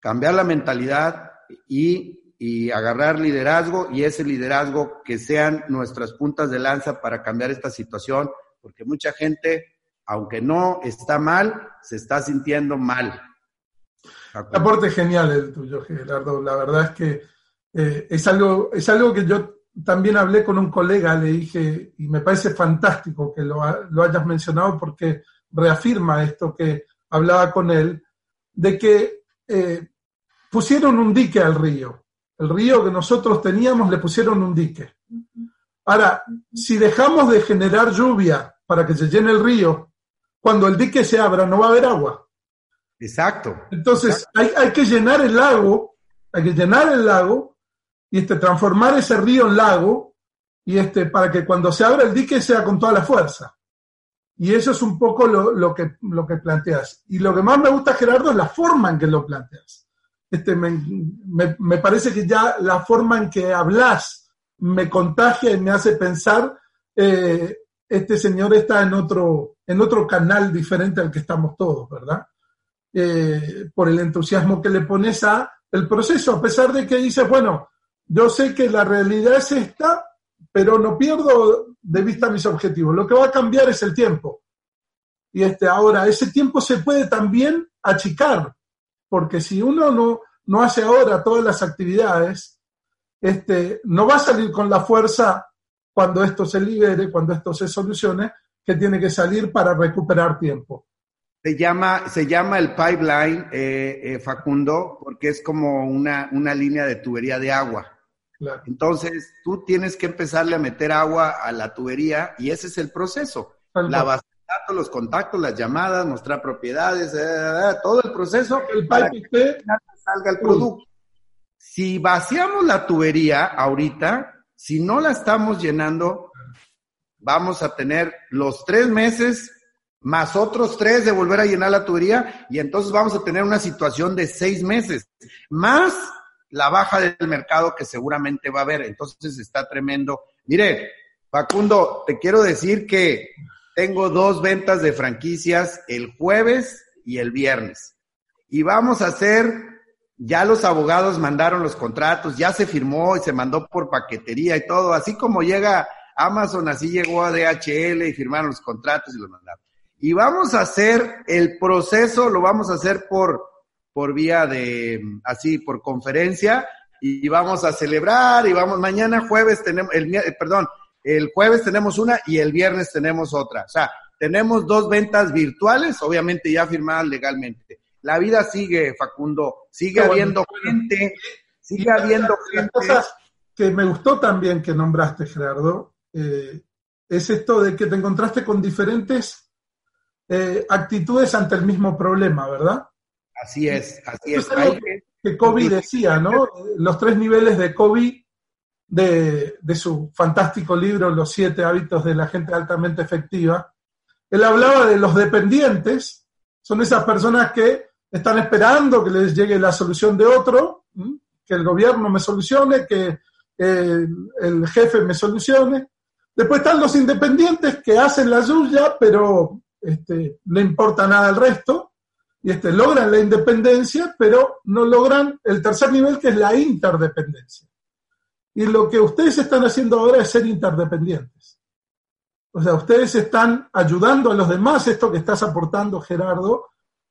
Speaker 7: cambiar la mentalidad y, y, agarrar liderazgo y ese liderazgo que sean nuestras puntas de lanza para cambiar esta situación, porque mucha gente aunque no está mal, se está sintiendo mal.
Speaker 1: aporte genial el tuyo, Gerardo. La verdad es que eh, es, algo, es algo que yo también hablé con un colega, le dije, y me parece fantástico que lo, hayas mencionado porque reafirma esto que hablaba con él, de que eh, pusieron un dique al río. El río que nosotros teníamos le pusieron un dique. Ahora, si dejamos de generar lluvia para que se llene el río, cuando el dique se abra no va a haber agua.
Speaker 7: Exacto.
Speaker 1: Entonces Hay, hay, que llenar el lago, hay que llenar el lago y este, transformar ese río en lago y este, para que cuando se abra el dique sea con toda la fuerza. Y eso es un poco lo, lo, que, lo que planteas. Y lo que más me gusta, Gerardo, es la forma en que lo planteas. Este, me, me, me parece que ya la forma en que hablas me contagia y me hace pensar eh, este señor está en otro, en otro canal diferente al que estamos todos, ¿verdad? Eh, por el entusiasmo que le pones a el proceso, a pesar de que dices, bueno, yo sé que la realidad es esta, pero no pierdo de vista mis objetivos. Lo que va a cambiar es el tiempo. Y este, ahora, ese tiempo se puede también achicar, porque si uno no, no hace ahora todas las actividades, este, no va a salir con la fuerza cuando esto se libere, cuando esto se solucione, que tiene que salir para recuperar tiempo.
Speaker 7: Se llama, se llama el pipeline, eh, eh, Facundo, porque es como una, una línea de tubería de agua. Entonces, tú tienes que empezarle a meter agua a la tubería y ese es el proceso. La base de datos, los contactos, las llamadas, mostrar propiedades, eh, todo el proceso
Speaker 1: el para que
Speaker 7: salga el producto. Si vaciamos la tubería ahorita, si no la estamos llenando, vamos a tener los tres meses más otros tres de volver a llenar la tubería y entonces vamos a tener una situación de seis meses, más la baja del mercado que seguramente va a haber. Entonces está tremendo. Mire, Facundo, te quiero decir que tengo dos ventas de franquicias el jueves y el viernes. Y vamos a hacer, ya los abogados mandaron los contratos, ya se firmó y se mandó por paquetería y todo. Así como llega Amazon, así llegó a DHL y firmaron los contratos y los mandaron. Y vamos a hacer el proceso, lo vamos a hacer por, por vía de, así, por conferencia, y vamos a celebrar, y vamos, mañana jueves tenemos, el, perdón, el jueves tenemos una y el viernes tenemos otra. O sea, tenemos dos ventas virtuales, obviamente ya firmadas legalmente. La vida sigue, Facundo, sigue habiendo gente, sigue habiendo gente.
Speaker 1: Cosas que me gustó también que nombraste, Gerardo, eh, es esto de que te encontraste con diferentes eh, actitudes ante el mismo problema, ¿verdad?
Speaker 7: Así es, así es.
Speaker 1: que, que Kobe decía, ¿no? Los tres niveles de Kobe de, su fantástico libro Los siete hábitos de la gente altamente efectiva, él hablaba de los dependientes, son esas personas que están esperando que les llegue la solución de otro, que el gobierno me solucione, que el, jefe me solucione. Después están los independientes que hacen la suya, pero este, no importa nada el resto, y este, logran la independencia, pero no logran el tercer nivel, que es la interdependencia. Y lo que ustedes están haciendo ahora es ser interdependientes. O sea, ustedes están ayudando a los demás, esto que estás aportando, Gerardo,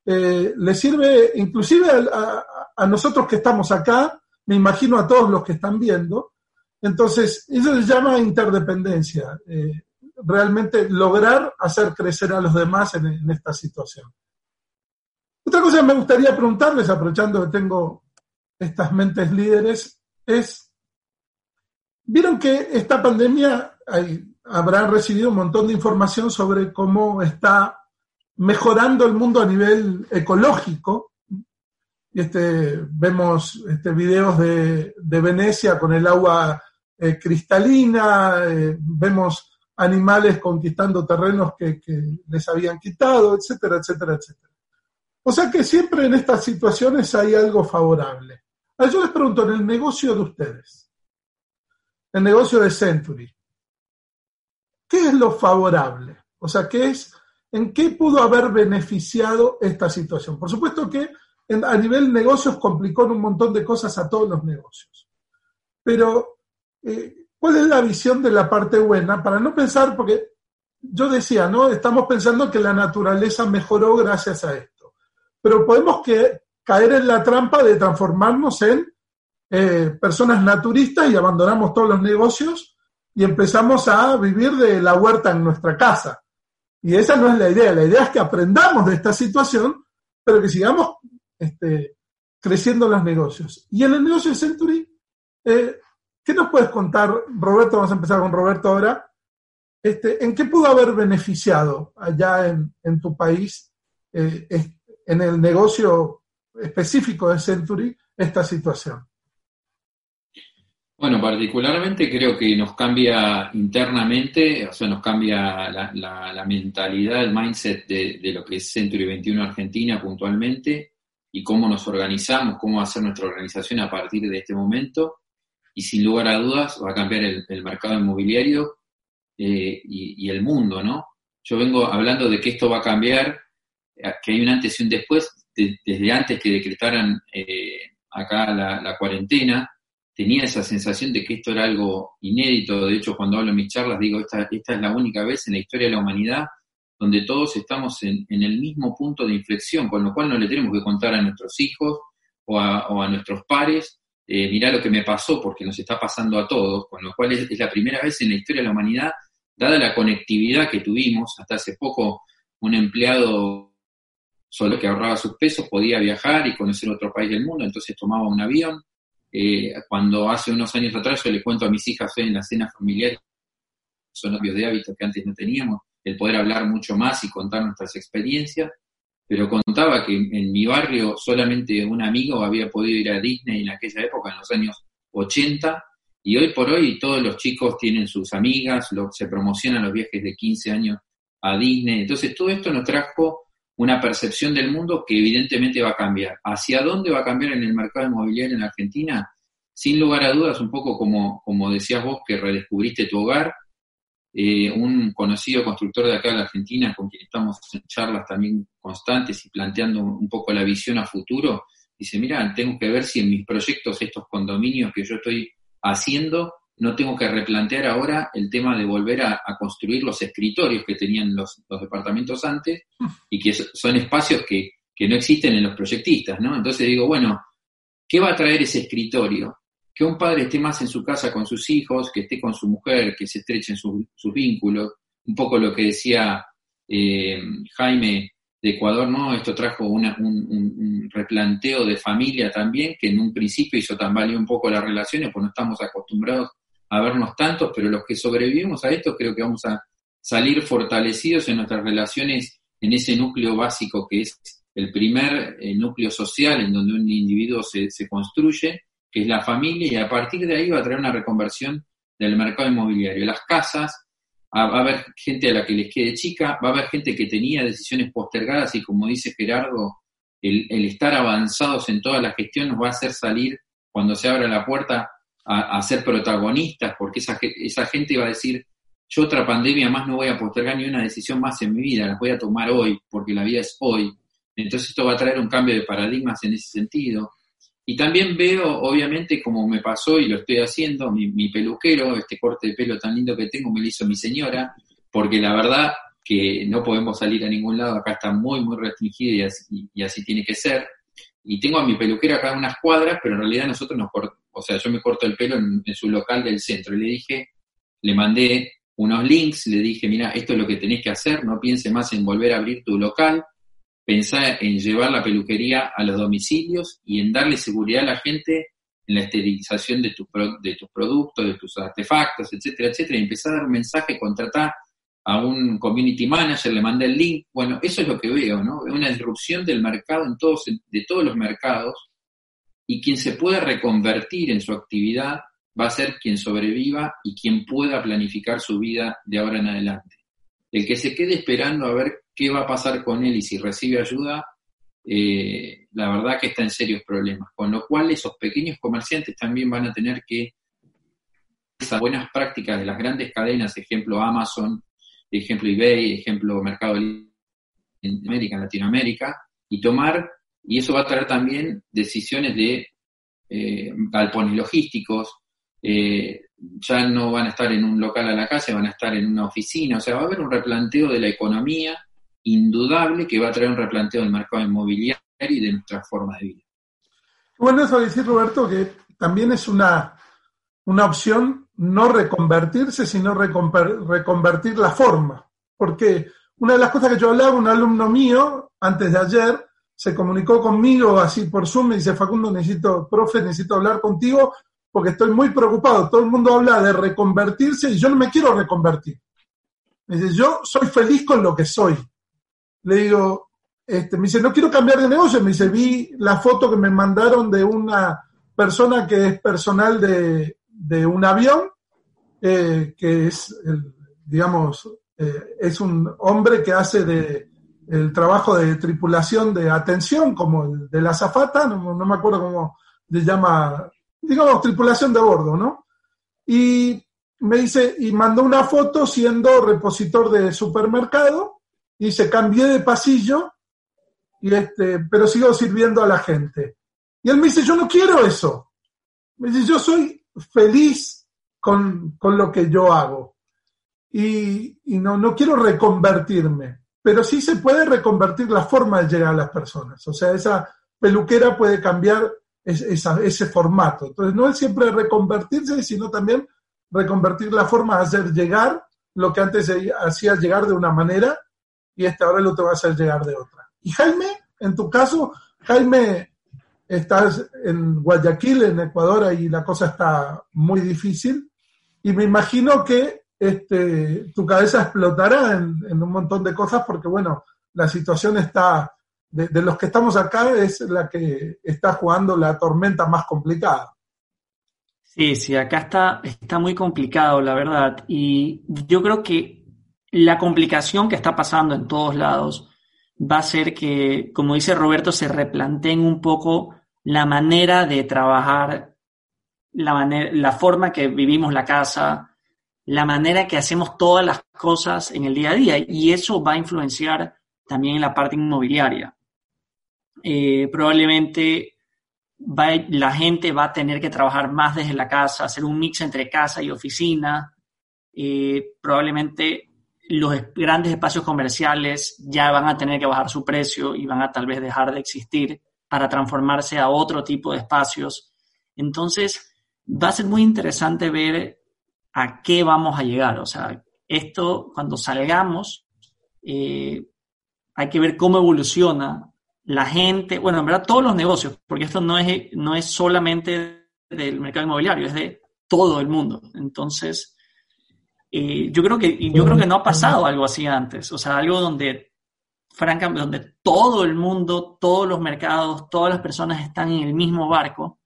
Speaker 1: eh, le sirve inclusive a, nosotros que estamos acá, me imagino a todos los que están viendo. Entonces, eso se llama interdependencia, eh, realmente lograr hacer crecer a los demás en, en esta situación. Otra cosa que me gustaría preguntarles, aprovechando que tengo estas mentes líderes, es Vieron que esta pandemia habrá recibido un montón de información sobre cómo está mejorando el mundo a nivel ecológico. Este, vemos este, videos de, Venecia con el agua eh, cristalina, eh, vemos animales conquistando terrenos que, les habían quitado, etcétera, etcétera, etcétera. O sea que siempre en estas situaciones hay algo favorable. yo les pregunto, en el negocio de ustedes, el negocio de Century. ¿Qué es lo favorable? O sea, ¿qué es, ¿en qué pudo haber beneficiado esta situación? Por supuesto que a nivel negocios complicó un montón de cosas a todos los negocios. Pero, eh, ¿cuál es la visión de la parte buena? Para no pensar, porque yo decía, ¿no? Estamos pensando que la naturaleza mejoró gracias a esto. Pero podemos que, caer en la trampa de transformarnos en eh, personas naturistas y abandonamos todos los negocios y empezamos a vivir de la huerta en nuestra casa. Y esa no es la idea. La idea es que aprendamos de esta situación, pero que sigamos este, creciendo los negocios. Y en el negocio de Century, eh, ¿qué nos puedes contar, Roberto? Vamos a empezar con Roberto ahora. Este, ¿En qué pudo haber beneficiado allá en, tu país, eh, en el negocio específico de Century, esta situación?
Speaker 4: Bueno, particularmente creo que nos cambia internamente, o sea, nos cambia la, mentalidad, el mindset de, lo que es Century 21 Argentina puntualmente y cómo nos organizamos, cómo va a ser nuestra organización a partir de este momento. Y sin lugar a dudas va a cambiar el, mercado inmobiliario eh, y, el mundo, ¿no? Yo vengo hablando de que esto va a cambiar, que hay un antes y un después, desde antes que decretaran eh, acá la cuarentena tenía esa sensación de que esto era algo inédito. De hecho, cuando hablo en mis charlas, digo, esta, esta es la única vez en la historia de la humanidad donde todos estamos en, el mismo punto de inflexión, con lo cual no le tenemos que contar a nuestros hijos o a, nuestros pares, eh, mirá lo que me pasó, porque nos está pasando a todos, con lo cual es, la primera vez en la historia de la humanidad, dada la conectividad que tuvimos, hasta hace poco un empleado solo que ahorraba sus pesos podía viajar y conocer otro país del mundo, entonces tomaba un avión, eh, cuando hace unos años atrás yo le cuento a mis hijas en la cena familiar, son cambios de hábitos que antes no teníamos, el poder hablar mucho más y contar nuestras experiencias, pero contaba que en mi barrio solamente un amigo había podido ir a Disney en aquella época, en los años 80, Y hoy por hoy todos los chicos tienen sus amigas, se promocionan los viajes de 15 años a Disney. Entonces todo esto nos trajo una percepción del mundo que evidentemente va a cambiar. ¿Hacia dónde va a cambiar en el mercado inmobiliario en Argentina? Sin lugar a dudas, un poco como, como decías vos, que redescubriste tu hogar, eh, un conocido constructor de acá de la Argentina, con quien estamos en charlas también constantes y planteando un poco la visión a futuro, dice, mira, tengo que ver si en mis proyectos, estos condominios que yo estoy haciendo, no tengo que replantear ahora el tema de volver a, construir los escritorios que tenían los, departamentos antes y que son espacios que, no existen en los proyectistas, ¿no? Entonces digo, bueno, ¿qué va a traer ese escritorio? Que un padre esté más en su casa con sus hijos, que esté con su mujer, que se estrechen sus vínculos, un poco lo que decía eh, Jaime de Ecuador, ¿no? Esto trajo un, replanteo de familia también, que en un principio hizo tambalear un poco las relaciones, pues no estamos acostumbrados a vernos tantos, pero los que sobrevivimos a esto creo que vamos a salir fortalecidos en nuestras relaciones, en ese núcleo básico que es el primer eh, núcleo social en donde un individuo se, se construye, que es la familia, y a partir de ahí va a traer una reconversión del mercado inmobiliario. Las casas va a haber gente a la que les quede chica, va a haber gente que tenía decisiones postergadas y como dice Gerardo, el, estar avanzados en toda la gestión nos va a hacer salir cuando se abra la puerta a, ser protagonistas, porque esa, esa gente va a decir, yo otra pandemia más no voy a postergar ni una decisión más en mi vida, las voy a tomar hoy, porque la vida es hoy. Entonces esto va a traer un cambio de paradigmas en ese sentido. Y también veo, obviamente, como me pasó y lo estoy haciendo, mi, peluquero, este corte de pelo tan lindo que tengo, me lo hizo mi señora, porque la verdad que no podemos salir a ningún lado, acá está muy, muy restringido y así, y así tiene que ser. Y tengo a mi peluquero acá unas cuadras, pero en realidad nosotros nos o sea, yo me corto el pelo en, su local del centro. Y le dije, le mandé unos links, le dije, mira, esto es lo que tenés que hacer, no piense más en volver a abrir tu local, pensar en llevar la peluquería a los domicilios y en darle seguridad a la gente en la esterilización de, tu, de tus productos, de tus artefactos, etcétera, etcétera, y empezar a dar un mensaje, contratar a un community manager, le mandé el link. Bueno, eso es lo que veo, ¿no? Una disrupción del mercado en todos, de todos los mercados y quien se pueda reconvertir en su actividad va a ser quien sobreviva y quien pueda planificar su vida de ahora en adelante. El que se quede esperando a ver qué va a pasar con él y si recibe ayuda, eh, la verdad que está en serios problemas. Con lo cual esos pequeños comerciantes también van a tener que esas buenas prácticas de las grandes cadenas, ejemplo Amazon, ejemplo eBay, ejemplo Mercado Libre en América, en Latinoamérica, y tomar, y eso va a traer también decisiones de eh, galpones logísticos, eh, ya no van a estar en un local a la calle, van a estar en una oficina, o sea, va a haber un replanteo de la economía indudable que va a traer un replanteo del mercado inmobiliario y de nuestras formas de vida.
Speaker 1: Bueno, eso decir, Roberto, que también es una, una opción no reconvertirse, sino reconvertir la forma. Porque una de las cosas que yo hablaba, un alumno mío, antes de ayer, se comunicó conmigo así por Zoom, me dice, Facundo, necesito, profe, necesito hablar contigo porque estoy muy preocupado. Todo el mundo habla de reconvertirse y yo no me quiero reconvertir. Me dice, yo soy feliz con lo que soy le digo, este, me dice, no quiero cambiar de negocio. Me dice, vi la foto que me mandaron de una persona que es personal de, un avión, eh, que es, digamos, eh, es un hombre que hace de, el trabajo de tripulación de atención, como el de la azafata, no, no me acuerdo cómo se llama, digamos, tripulación de bordo, ¿no? Y me dice, y mandó una foto siendo repositor de supermercado y se cambié de pasillo, y este, pero sigo sirviendo a la gente. Y él me dice, yo no quiero eso. Me dice, yo soy feliz con, lo que yo hago. Y, no, no quiero reconvertirme. Pero sí se puede reconvertir la forma de llegar a las personas. O sea, esa peluquera puede cambiar ese formato. Entonces, no es siempre reconvertirse, sino también reconvertir la forma de hacer llegar lo que antes hacía llegar de una manera y este ahora lo te va a hacer llegar de otra. Y Jaime, en tu caso, Jaime, estás en Guayaquil, en Ecuador, y la cosa está muy difícil. Y me imagino que este, tu cabeza explotará en, un montón de cosas porque, bueno, la situación está, de, de, los que estamos acá, es la que está jugando la tormenta más complicada.
Speaker 6: Sí, sí, acá está, está muy complicado, la verdad. Y yo creo que la complicación que está pasando en todos lados va a ser que, como dice Roberto, se replanteen un poco la manera de trabajar, la, manera, la forma que vivimos la casa, la manera que hacemos todas las cosas en el día a día. Y eso va a influenciar también en la parte inmobiliaria. Eh, probablemente la gente va a tener que trabajar más desde la casa, hacer un mix entre casa y oficina. Eh, probablemente los grandes espacios comerciales ya van a tener que bajar su precio y van a tal vez dejar de existir para transformarse a otro tipo de espacios. Entonces, va a ser muy interesante ver a qué vamos a llegar. O sea, esto cuando salgamos, eh, hay que ver cómo evoluciona la gente, bueno, en verdad todos los negocios, porque esto no es, no es solamente del mercado inmobiliario, es de todo el mundo. Entonces, eh, yo, creo que, yo creo que no ha pasado algo así antes, o sea, algo donde, francamente, donde todo el mundo, todos los mercados, todas las personas están en el mismo barco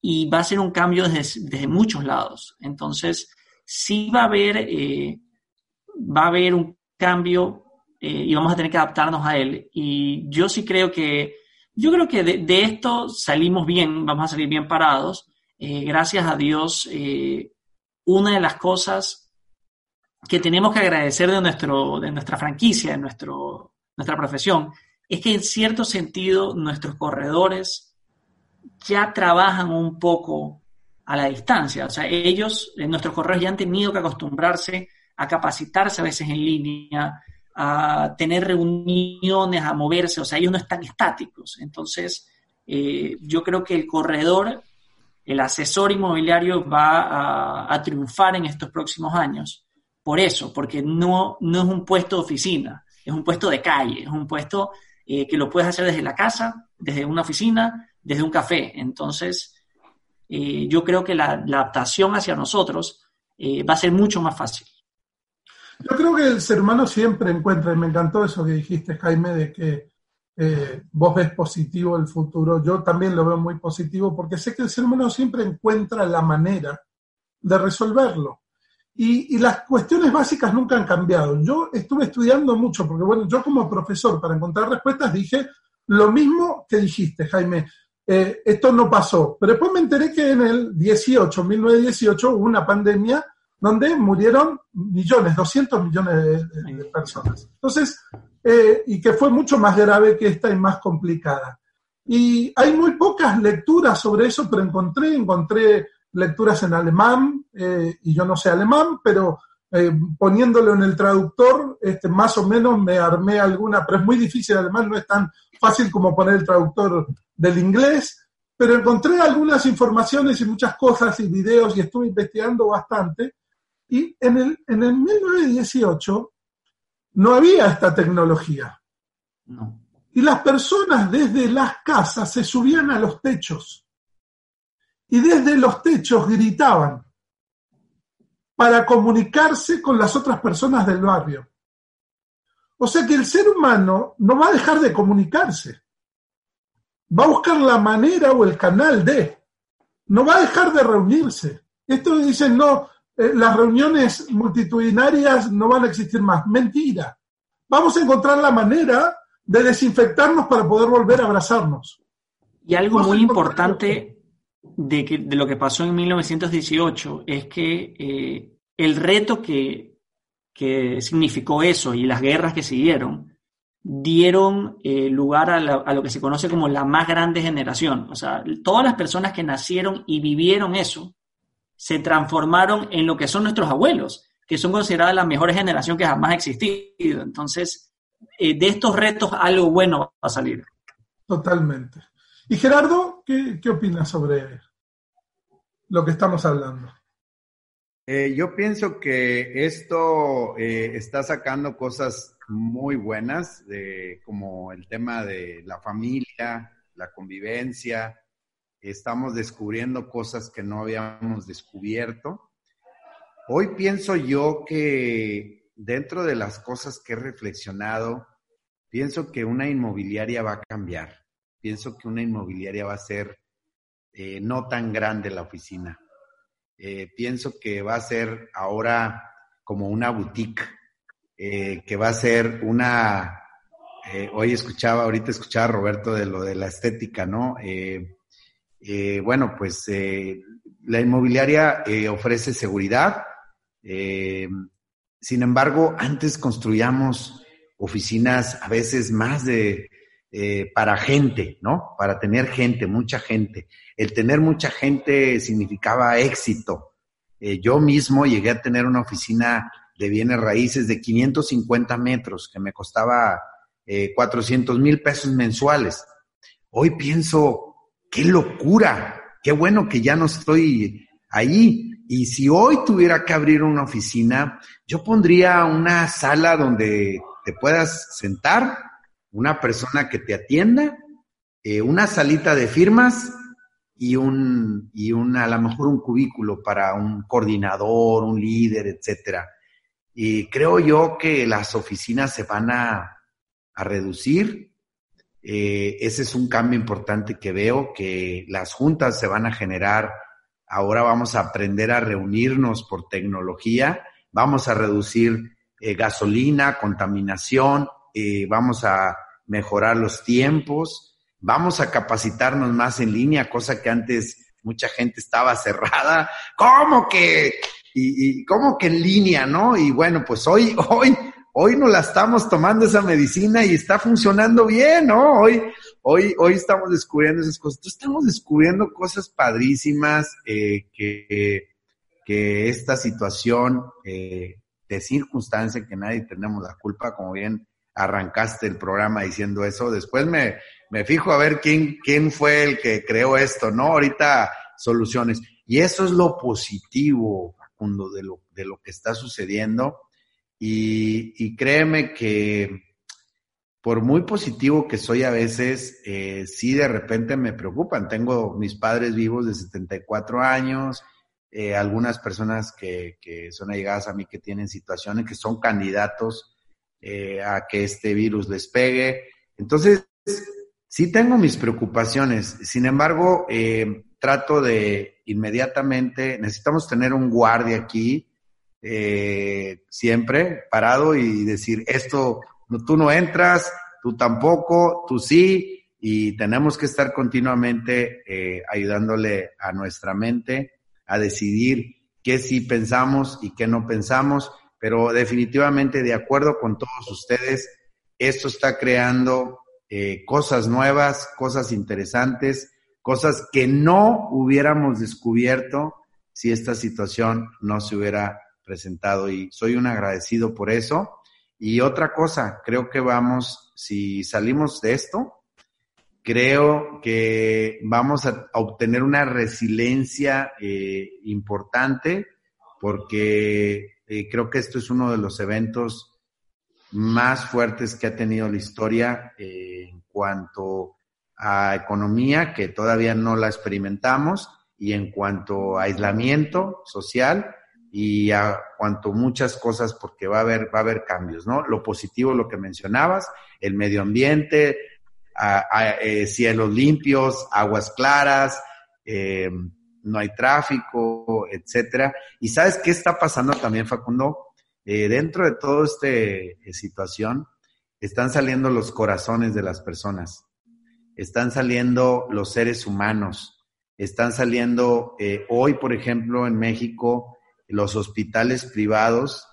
Speaker 6: y va a ser un cambio desde, muchos lados. Entonces, sí va a haber, eh, va a haber un cambio eh, y vamos a tener que adaptarnos a él. Y yo sí creo que, yo creo que de, esto salimos bien, vamos a salir bien parados. Eh, gracias a Dios, una de las cosas que tenemos que agradecer de, nuestro, de nuestra franquicia, de nuestro, nuestra profesión, es que en cierto sentido nuestros corredores ya trabajan un poco a la distancia. O sea, ellos, nuestros corredores ya han tenido que acostumbrarse a capacitarse a veces en línea, a tener reuniones, a moverse, o sea, ellos no están estáticos. Entonces, eh, yo creo que el corredor, el asesor inmobiliario va a, triunfar en estos próximos años. Por eso, porque no, no es un puesto de oficina, es un puesto de calle, es un puesto eh, que lo puedes hacer desde la casa, desde una oficina, desde un café. Entonces, eh, yo creo que la, adaptación hacia nosotros va a ser mucho más fácil.
Speaker 1: Yo creo que el ser humano siempre encuentra, y me encantó eso que dijiste, Jaime, de que eh, vos ves positivo el futuro. Yo también lo veo muy positivo porque sé que el ser humano siempre encuentra la manera de resolverlo. Y, las cuestiones básicas nunca han cambiado. Yo estuve estudiando mucho, porque bueno, yo como profesor, para encontrar respuestas, dije lo mismo que dijiste, Jaime. Eh, esto no pasó. Pero después me enteré que en el 18, 1918, hubo una pandemia donde murieron millones, 200 millones de, personas. Entonces, eh, y que fue mucho más grave que esta y más complicada. Y hay muy pocas lecturas sobre eso, pero encontré, encontré lecturas en alemán, eh, y yo no sé alemán, pero eh, poniéndolo en el traductor, este, más o menos me armé alguna, pero es muy difícil, además no es tan fácil como poner el traductor del inglés, pero encontré algunas informaciones y muchas cosas y videos y estuve investigando bastante y en el, en el 1918 no había esta tecnología. Y las personas desde las casas se subían a los techos y desde los techos gritaban para comunicarse con las otras personas del barrio. O sea que el ser humano no va a dejar de comunicarse. Va a buscar la manera o el canal de. No va a dejar de reunirse. Esto dicen, no, eh, las reuniones multitudinarias no van a existir más. Mentira. Vamos a encontrar la manera de desinfectarnos para poder volver a abrazarnos.
Speaker 6: Y algo muy importante de, que, de lo que pasó en 1918 es que eh, el reto que, que, significó eso y las guerras que siguieron dieron eh, lugar a, a, lo que se conoce como la más grande generación. O sea, todas las personas que nacieron y vivieron eso se transformaron en lo que son nuestros abuelos, que son consideradas la mejor generación que jamás ha existido. Entonces, eh, de estos retos algo bueno va a salir.
Speaker 1: Totalmente. Y Gerardo, ¿qué, opinas sobre lo que estamos hablando?
Speaker 7: Eh, yo pienso que esto eh, está sacando cosas muy buenas, como el tema de la familia, la convivencia, estamos descubriendo cosas que no habíamos descubierto. Hoy pienso yo que dentro de las cosas que he reflexionado, pienso que una inmobiliaria va a cambiar. Pienso que una inmobiliaria va a ser eh, no tan grande la oficina. eh, pienso que va a ser ahora como una boutique, eh, que va a ser una, eh, hoy escuchaba, ahorita escuchaba a Roberto de lo de la estética, ¿no? bueno, pues la inmobiliaria ofrece seguridad, sin embargo, antes construíamos oficinas a veces más de eh, para gente, ¿no? Para tener gente, mucha gente. El tener mucha gente significaba éxito. Eh, yo mismo llegué a tener una oficina de bienes raíces de 550 metros que me costaba eh, 400 mil pesos mensuales. Hoy pienso, qué locura, qué bueno que ya no estoy ahí. Y si hoy tuviera que abrir una oficina, yo pondría una sala donde te puedas sentar, una persona que te atienda, eh, una salita de firmas y un, y a lo mejor un cubículo para un coordinador, un líder, etcétera. Y creo yo que las oficinas se van a, reducir. Eh, ese es un cambio importante que veo, que las juntas se van a generar. Ahora vamos a aprender a reunirnos por tecnología, vamos a reducir eh, gasolina, contaminación, eh, vamos a mejorar los tiempos, vamos a capacitarnos más en línea, cosa que antes mucha gente estaba cerrada. ¿Cómo que? Y, y cómo que en línea, ¿no? Y bueno, pues hoy, hoy, hoy nos la estamos tomando esa medicina y está funcionando bien, ¿no? Hoy, hoy, hoy estamos descubriendo esas cosas. estamos descubriendo cosas padrísimas eh, que, que esta situación eh, de circunstancia que nadie tenemos la culpa, como bien arrancaste el programa diciendo eso. Después me, me fijo a ver quién, quién fue el que creó esto, ¿no? Ahorita soluciones. Y eso es lo positivo, De lo, de lo que está sucediendo. Y, y créeme que por muy positivo que soy a veces, eh, sí de repente me preocupan. Tengo mis padres vivos de 74 años, eh, algunas personas que, que, son allegadas a mí que tienen situaciones, que son candidatos eh, a que este virus les pegue. Entonces, sí tengo mis preocupaciones. Sin embargo, eh, trato de inmediatamente, necesitamos tener un guardia aquí siempre parado y decir, esto, tú no entras, tú tampoco, tú sí, y tenemos que estar continuamente ayudándole a nuestra mente a decidir qué sí pensamos y qué no pensamos, pero definitivamente de acuerdo con todos ustedes, esto está creando eh, cosas nuevas, cosas interesantes, cosas que no hubiéramos descubierto si esta situación no se hubiera presentado y soy un agradecido por eso. Y otra cosa, creo que vamos, si salimos de esto, creo que vamos a obtener una resiliencia eh, importante porque eh, creo que esto es uno de los eventos más fuertes que ha tenido la historia eh, en cuanto a economía, que todavía no la experimentamos, y en cuanto a aislamiento social y a cuanto muchas cosas, porque va a haber, va a haber cambios, ¿no? Lo positivo, lo que mencionabas, el medio ambiente, eh, cielos limpios, aguas claras, eh, no hay tráfico, etcétera. ¿Y sabes qué está pasando también, Facundo? Eh, dentro de toda esta situación, están saliendo los corazones de las personas, están saliendo los seres humanos, están saliendo hoy, por ejemplo, en México, los hospitales privados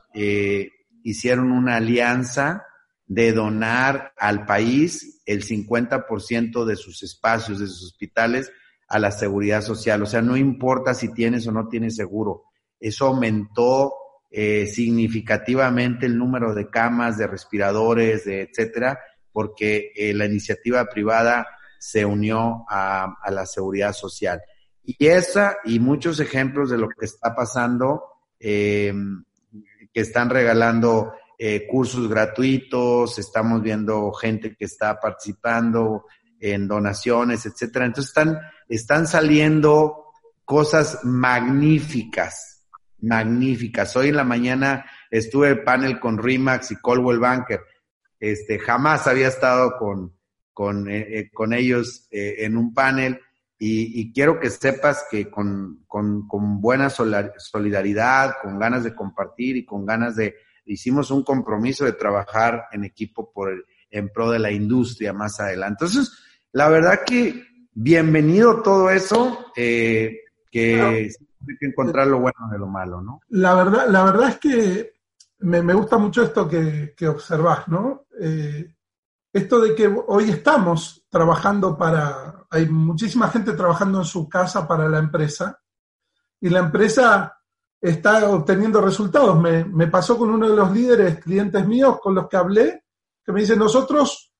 Speaker 7: hicieron una alianza de donar al país el 50% de sus espacios, de sus hospitales, a la seguridad social. O sea, no importa si tienes o no tienes seguro. Eso aumentó eh, significativamente el número de camas, de respiradores, de etcétera, porque eh, la iniciativa privada se unió a, la seguridad social. Y esa y muchos ejemplos de lo que está pasando, eh, que están regalando eh, cursos gratuitos, estamos viendo gente que está participando en donaciones, etcétera. Entonces están, están saliendo cosas magníficas, magníficas. Hoy en la mañana estuve en panel con Rimax y Colwell Banker. Este, jamás había estado con, con, eh, eh, con ellos en un panel Y, quiero que sepas que con, con, con, buena solidaridad, con ganas de compartir y con ganas de, hicimos un compromiso de trabajar en equipo por en pro de la industria más adelante. Entonces, la verdad que bienvenido todo eso, eh, que hay que encontrar lo bueno de lo malo, ¿no?
Speaker 1: La verdad, la verdad es que me, me gusta mucho esto que, que observás, ¿no? Eh, esto de que hoy estamos trabajando para, hay muchísima gente trabajando en su casa para la empresa y la empresa está obteniendo resultados. Me, me pasó con uno de los líderes, clientes míos con los que hablé, que me dice, nosotros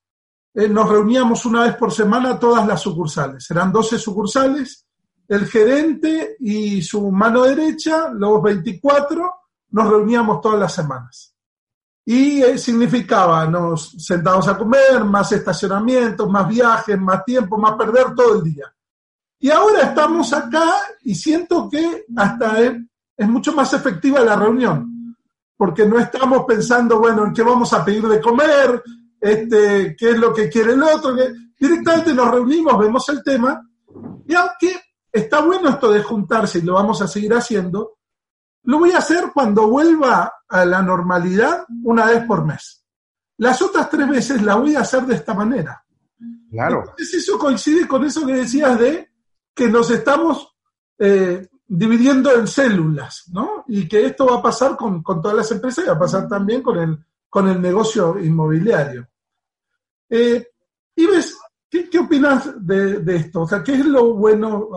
Speaker 1: eh, nos reuníamos una vez por semana todas las sucursales, eran 12 sucursales, el gerente y su mano derecha, los 24, nos reuníamos todas las semanas. Y eh, significaba, nos sentamos a comer, más estacionamientos, más viajes, más tiempo, más perder todo el día. Y ahora estamos acá y siento que hasta es, es mucho más efectiva la reunión, porque no estamos pensando, bueno, en qué vamos a pedir de comer, este, qué es lo que quiere el otro, que directamente nos reunimos, vemos el tema, y aunque está bueno esto de juntarse y lo vamos a seguir haciendo, lo voy a hacer cuando vuelva a la normalidad una vez por mes. Las otras tres veces la voy a hacer de esta manera.
Speaker 7: Claro.
Speaker 1: Entonces eso coincide con eso que decías de que nos estamos eh, dividiendo en células, ¿no? Y que esto va a pasar con, todas las empresas y va a pasar también con el, con el negocio inmobiliario. Eh, y ves, ¿qué, opinas de, esto? O sea, ¿qué es lo bueno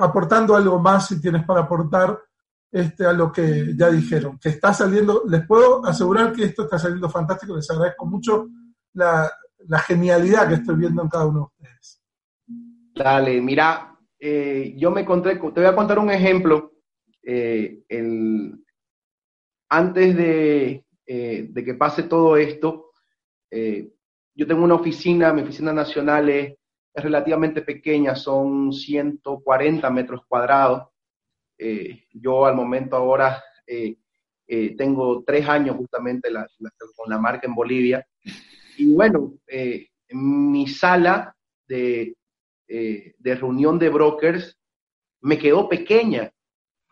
Speaker 1: aportando algo más si tienes para aportar este, a lo que ya dijeron, que está saliendo, les puedo asegurar que esto está saliendo fantástico, les agradezco mucho la, genialidad que estoy viendo en cada uno de ustedes.
Speaker 5: Dale, mira, eh, yo me encontré, te voy a contar un ejemplo. Eh, antes de, eh, de, que pase todo esto, yo tengo una oficina, mi oficina nacional es relativamente pequeña, son 140 metros cuadrados. Eh, yo al momento ahora eh, eh, tengo tres años justamente con la marca en Bolivia. Y bueno, mi sala de, de reunión de brokers me quedó pequeña.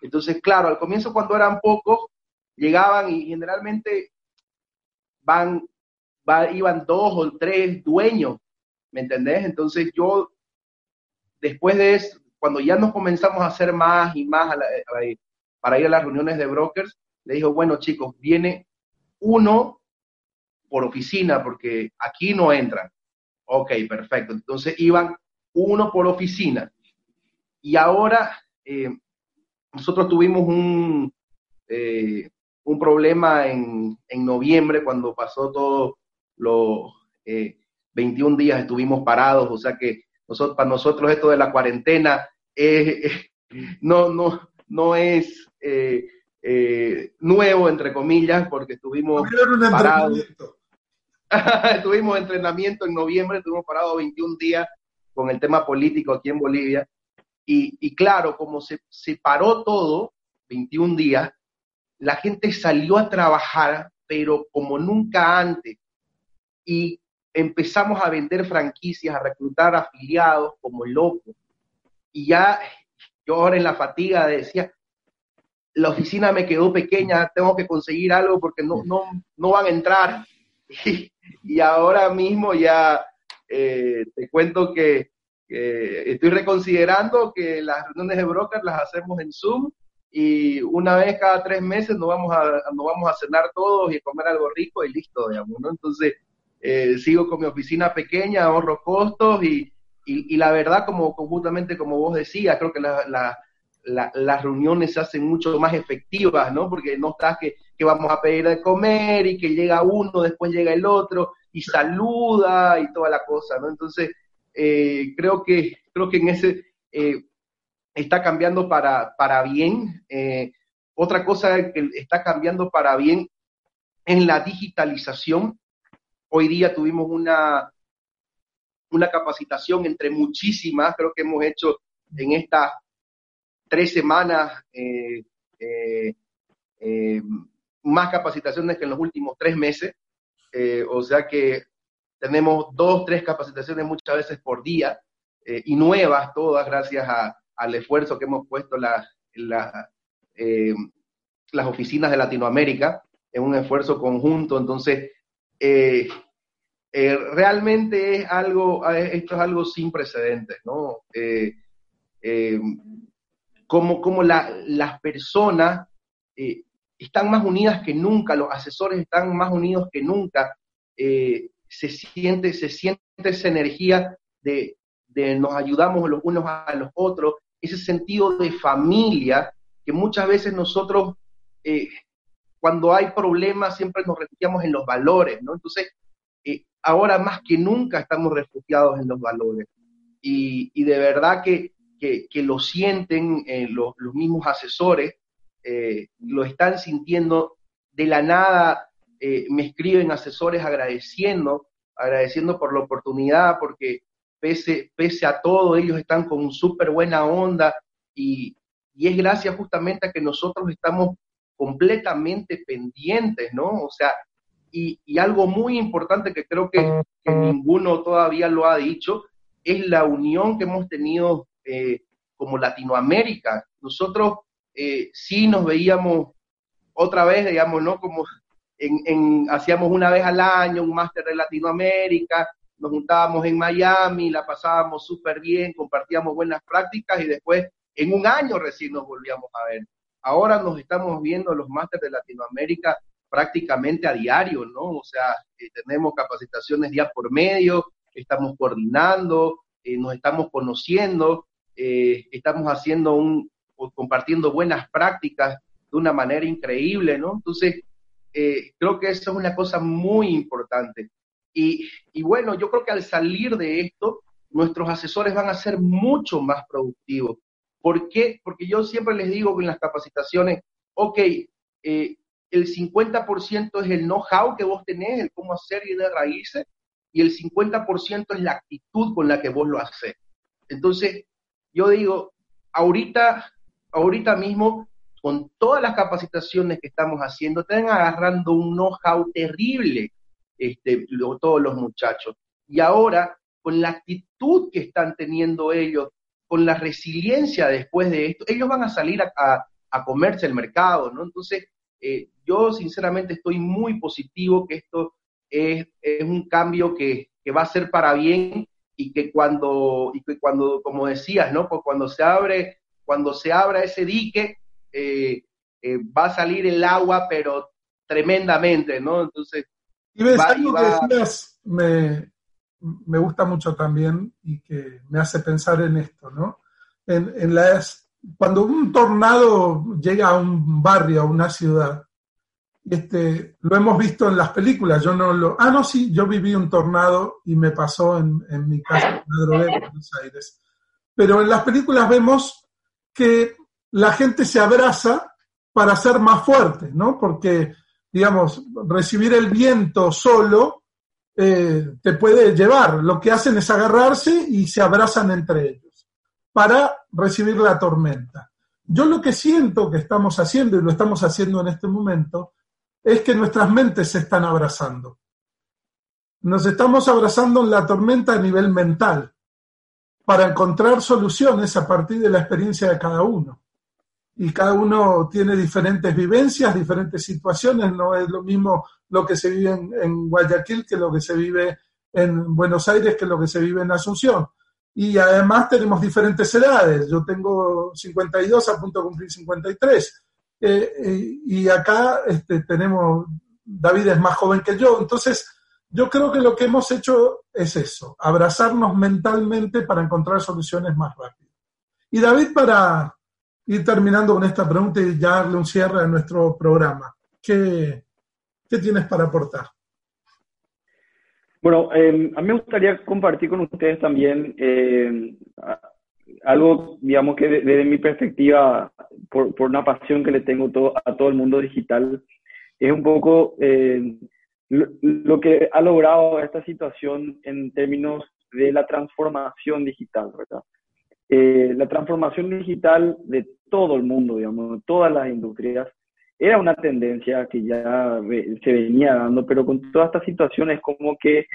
Speaker 5: Entonces, claro, al comienzo cuando eran pocos, llegaban y generalmente van, iban dos o tres dueños, ¿me entendés? Entonces yo, después de cuando ya nos comenzamos a hacer más y más para ir a las reuniones de brokers, le dijo, bueno chicos, viene uno por oficina porque aquí no entran. Ok, perfecto. Entonces iban uno por oficina. Y ahora eh, nosotros tuvimos un, eh, un problema en, en, noviembre cuando pasó todo los 21 eh, días estuvimos parados, o sea que para nosotros esto de la cuarentena no, no, no es eh, eh, nuevo, entre comillas, porque estuvimos parados. estuvimos entrenamiento en noviembre, estuvimos parados 21 días con el tema político aquí en Bolivia. Y, y claro, como se, se paró todo, 21 días, la gente salió a trabajar, pero como nunca antes. Y empezamos a vender franquicias, a reclutar afiliados como locos. Y ya yo ahora en la fatiga decía, la oficina me quedó pequeña, tengo que conseguir algo porque no, no, no van a entrar. Y, ahora mismo ya eh, te cuento que estoy reconsiderando que las reuniones de brokers las hacemos en Zoom y una vez cada tres meses nos vamos a, nos vamos a cenar todos y comer algo rico y listo, digamos, ¿no? Entonces, eh, sigo con mi oficina pequeña, ahorro costos y, y, la verdad, como justamente como vos decías, creo que las reuniones se hacen mucho más efectivas, ¿no? Porque no estás que, vamos a pedir de comer y que llega uno, después llega el otro y saluda y toda la cosa, ¿no? Entonces, eh, creo, que, creo que en ese eh, está cambiando para, para bien. otra cosa que está cambiando para bien en la digitalización Hoy día tuvimos una, una capacitación entre muchísimas, creo que hemos hecho en estas tres semanas eh, eh, eh, más capacitaciones que en los últimos tres meses. o sea que tenemos dos, tres capacitaciones muchas veces por día. y nuevas todas gracias al esfuerzo que hemos puesto la, eh, las oficinas de Latinoamérica en un esfuerzo conjunto. Entonces, eh, realmente es algo, esto es algo sin precedentes, ¿no? como como las personas están más unidas que nunca, los asesores están más unidos que nunca, se, siente, se siente esa energía de, nos ayudamos los unos a los otros, ese sentido de familia que muchas veces nosotros, eh, cuando hay problemas, siempre nos refugiamos en los valores, ¿no? Entonces, eh, ahora más que nunca estamos refugiados en los valores. Y, y de verdad que, que, que lo sienten eh, los, los, mismos asesores, lo están sintiendo de la nada. me escriben asesores agradeciendo, agradeciendo por la oportunidad, porque pese, pese a todo, ellos están con súper buena onda y, y es gracias justamente a que nosotros estamos completamente pendientes, ¿no? O sea, y, algo muy importante que creo que, ninguno todavía lo ha dicho, es la unión que hemos tenido eh, como Latinoamérica. Nosotros eh, sí nos veíamos otra vez, digamos, ¿no? Como hacíamos una vez al año un máster de Latinoamérica, nos juntábamos en Miami, la pasábamos súper bien, compartíamos buenas prácticas y después en un año recién nos volvíamos a ver. Ahora nos estamos viendo los másteres de Latinoamérica prácticamente a diario, ¿no? O sea, eh, tenemos capacitaciones día por medio, estamos coordinando, eh, nos estamos conociendo, eh, estamos haciendo un, compartiendo buenas prácticas de una manera increíble, ¿no? Entonces, creo que eso es una cosa muy importante. Y, bueno, yo creo que al salir de esto, nuestros asesores van a ser mucho más productivos. ¿Por qué? Porque yo siempre les digo en las capacitaciones, ok, eh, el 50% es el know-how que vos tenés, el cómo hacer y de raíces, y el 50% es la actitud con la que vos lo haces. Entonces, yo digo, ahorita, ahorita mismo, con todas las capacitaciones que estamos haciendo, están agarrando un know-how terrible este, todos los muchachos. Y ahora, con la actitud que están teniendo ellos, con la resiliencia después de esto, ellos van a salir a, comerse el mercado, ¿no? Entonces, eh, yo sinceramente estoy muy positivo que esto es, un cambio que, va a ser para bien y que cuando, y que cuando como decías, ¿no? Pues cuando se abre, cuando se abra ese dique, eh, eh, va a salir el agua, pero tremendamente, ¿no? Entonces,
Speaker 1: y ves, algo que decías me, me, gusta mucho también y que me hace pensar en esto, ¿no? En, en las, cuando un tornado llega a un barrio, a una ciudad, este, lo hemos visto en las películas, yo no lo... Ah, no, sí, yo viví un tornado y me pasó en, en mi casa en Buenos Aires. Pero en las películas vemos que la gente se abraza para ser más fuerte, ¿no? Porque digamos, recibir el viento solo eh, te puede llevar. Lo que hacen es agarrarse y se abrazan entre ellos para recibir la tormenta. Yo lo que siento que estamos haciendo, y lo estamos haciendo en este momento, es que nuestras mentes se están abrazando. Nos estamos abrazando en la tormenta a nivel mental para encontrar soluciones a partir de la experiencia de cada uno y cada uno tiene diferentes vivencias, diferentes situaciones, no es lo mismo lo que se vive en, Guayaquil que lo que se vive en Buenos Aires que lo que se vive en Asunción. Y además tenemos diferentes edades, yo tengo 52, a punto de cumplir 53, eh, eh, y acá este, tenemos, David es más joven que yo, entonces yo creo que lo que hemos hecho es eso, abrazarnos mentalmente para encontrar soluciones más rápidas. Y David, para, ir terminando con esta pregunta y ya darle un cierre a nuestro programa. ¿Qué, qué tienes para aportar?
Speaker 3: Bueno, em, a mí me gustaría compartir con ustedes también em, algo, digamos que desde mi perspectiva, por, por, una pasión que le tengo a todo el mundo digital, es un poco em, lo, lo, que ha logrado esta situación en términos de la transformación digital, ¿verdad? Eh, la transformación digital de todo el mundo, digamos, de todas las industrias, era una tendencia que ya se venía dando, pero con todas estas situaciones como que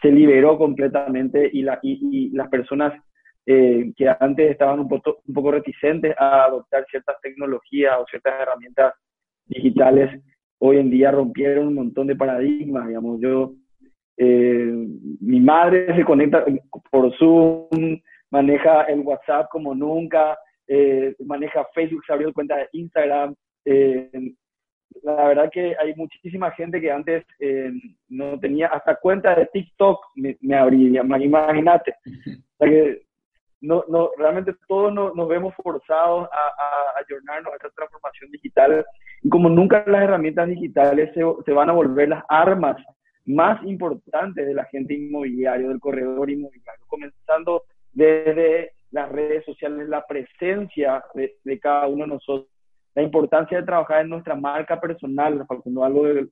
Speaker 3: se liberó completamente y, la, y, las personas eh, que antes estaban un poco, un poco reticentes a adoptar ciertas tecnologías o ciertas herramientas digitales, hoy en día rompieron un montón de paradigmas, digamos, yo, eh, mi madre se conecta por Zoom, maneja el WhatsApp como nunca, eh, maneja Facebook, se abrió cuenta de Instagram, eh, la verdad que hay muchísima gente que antes no tenía hasta cuenta de TikTok, me, me abriría, imagínate. O sea que no, no, realmente todos nos, vemos forzados a, a, a, a esta transformación digital y como nunca las herramientas digitales se, se, van a volver las armas más importantes de la gente inmobiliaria, del corredor inmobiliario, comenzando desde las redes sociales, la presencia de, de cada uno de nosotros, la importancia de trabajar en nuestra marca personal, Facundo, algo de,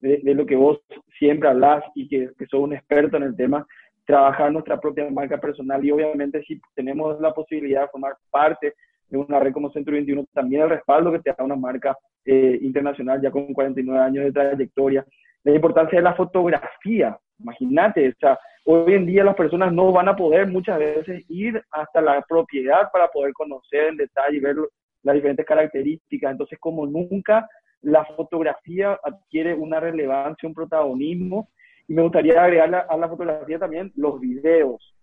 Speaker 3: de, lo que vos siempre hablas y que, que sos un experto en el tema, trabajar nuestra propia marca personal y obviamente si tenemos la posibilidad de formar parte de una red como Centro 21, también el respaldo que te da una marca eh, internacional ya con 49 años de trayectoria. La importancia de la fotografía, imagínate, o sea, hoy en día las personas no van a poder muchas veces ir hasta la propiedad para poder conocer en detalle y ver las diferentes características. Entonces, como nunca, la fotografía adquiere una relevancia, un protagonismo y me gustaría agregar a la fotografía también los videos,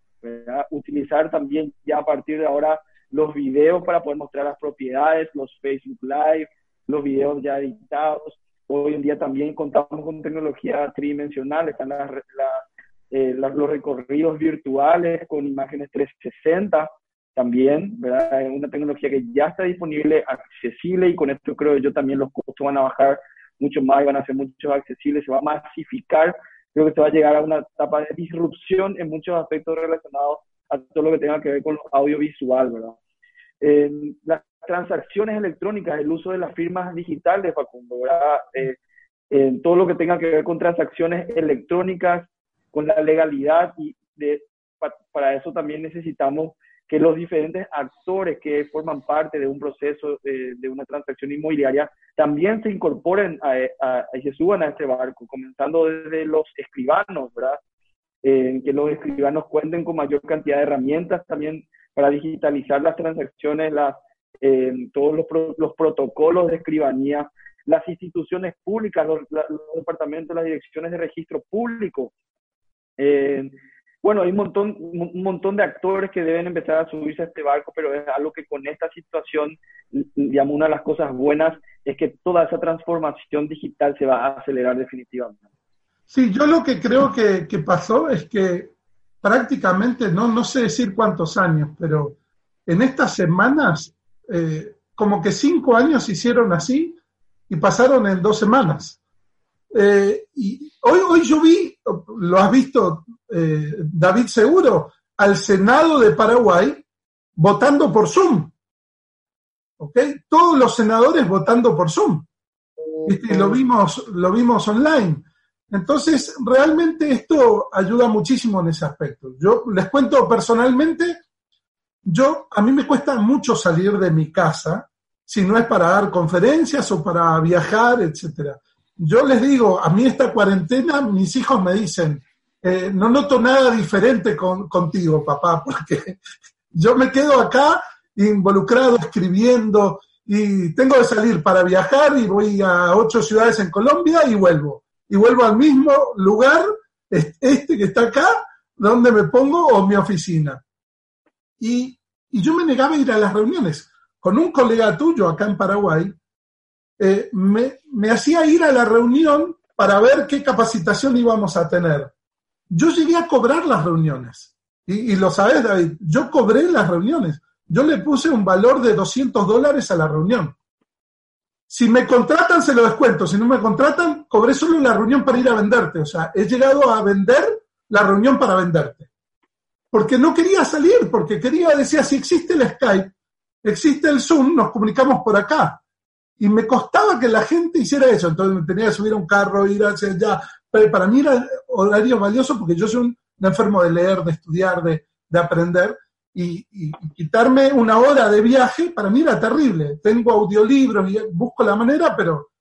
Speaker 3: utilizar también ya a partir de ahora los videos para poder mostrar las propiedades, los Facebook Live, los videos ya editados. Hoy en día también contamos con tecnología tridimensional, están eh, los recorridos virtuales con imágenes 360 también, ¿verdad? Es una tecnología que ya está disponible, accesible y con esto creo yo también los costos van a bajar mucho más y van a ser mucho accesibles, se va a masificar creo que se va a llegar a una etapa de disrupción en muchos aspectos relacionados a todo lo que tenga que ver con lo audiovisual, ¿verdad? Las transacciones electrónicas, el uso de las firmas digitales, Facundo. Eh, en todo lo que tenga que ver con transacciones electrónicas, con la legalidad y de, para eso también necesitamos que los diferentes actores que forman parte de un proceso de una transacción inmobiliaria también se incorporen a, y se suban a este barco, comenzando desde los escribanos, ¿verdad? Eh, que los escribanos cuenten con mayor cantidad de herramientas también para digitalizar las transacciones, eh, todos los, los, protocolos de escribanía, las instituciones públicas, los, los departamentos, las direcciones de registro público. Eh, bueno, hay un montón, un montón de actores que deben empezar a subirse a este barco, pero es algo que con esta situación, digamos, una de las cosas buenas es que toda esa transformación digital se va a acelerar definitivamente.
Speaker 1: Sí, yo lo que creo que, pasó es que prácticamente, no, no sé decir cuántos años, pero en estas semanas, eh, como que cinco años hicieron así y pasaron en dos semanas. Eh, y hoy, hoy yo vi, lo has visto, eh, David Seguro, al Senado de Paraguay votando por Zoom. ¿Ok? Todos los senadores votando por Zoom. Y lo vimos, lo vimos online. Entonces, realmente esto ayuda muchísimo en ese aspecto. Yo les cuento personalmente, yo, a mí me cuesta mucho salir de mi casa, si no es para dar conferencias o para viajar, etcétera yo les digo, a mí esta cuarentena, mis hijos me dicen, eh, no noto nada diferente con, contigo, papá, porque yo me quedo acá involucrado, escribiendo, y tengo que salir para viajar y voy a ocho ciudades en Colombia y vuelvo. Y vuelvo al mismo lugar, este que está acá, donde me pongo, o mi oficina. Y, y yo me negaba a ir a las reuniones. Con un colega tuyo acá en Paraguay, eh, me, hacía ir a la reunión para ver qué capacitación íbamos a tener. Yo llegué a cobrar las reuniones. Y, lo sabes, David, yo cobré las reuniones. Yo le puse un valor de 200 dólares a la reunión. Si me contratan, se lo descuento. Si no me contratan, cobré solo la reunión para ir a venderte. O sea, he llegado a vender la reunión para venderte. Porque no quería salir, porque quería, decía, si existe el Skype, existe el Zoom, nos comunicamos por acá. Y me costaba que la gente hiciera eso, entonces me tenía que subir a un carro, ir hacia allá. Pero para mí era horario valioso porque yo soy un, enfermo de leer, de estudiar, de, aprender. Y, quitarme una hora de viaje para mí era terrible. Tengo audiolibros y busco la manera, pero...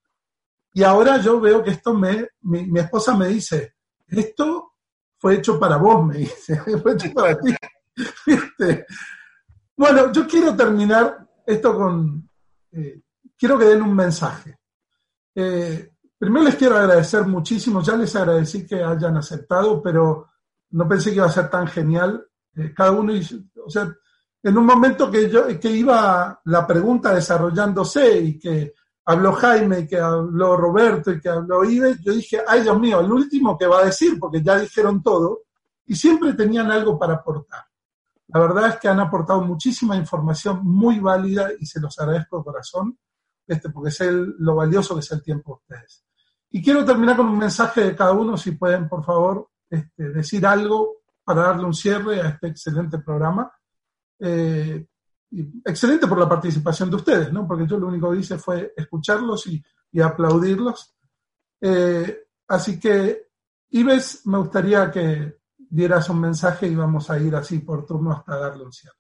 Speaker 1: Y ahora yo veo que esto me... Mi, esposa me dice, esto fue hecho para vos, me dice, fue hecho para ti. Bueno, yo quiero terminar esto con, eh, quiero que den un mensaje. Eh, primero les quiero agradecer muchísimo, ya les agradecí que hayan aceptado, pero no pensé que iba a ser tan genial. Eh, cada uno, o sea, en un momento que yo que iba la pregunta desarrollándose y que habló Jaime y que habló Roberto y que habló Ibe, yo dije, ay Dios mío, el último que va a decir, porque ya dijeron todo, y siempre tenían algo para aportar. La verdad es que han aportado muchísima información muy válida y se los agradezco de corazón, este, porque sé lo valioso que es el tiempo de ustedes. Y quiero terminar con un mensaje de cada uno, si pueden, por favor, este, decir algo para darle un cierre a este excelente programa. Eh, excelente por la participación de ustedes, ¿no? Porque yo lo único que hice fue escucharlos y, aplaudirlos. Eh, así que, Ives, me gustaría que dieras un mensaje y vamos a ir así por turno hasta darle un cierre.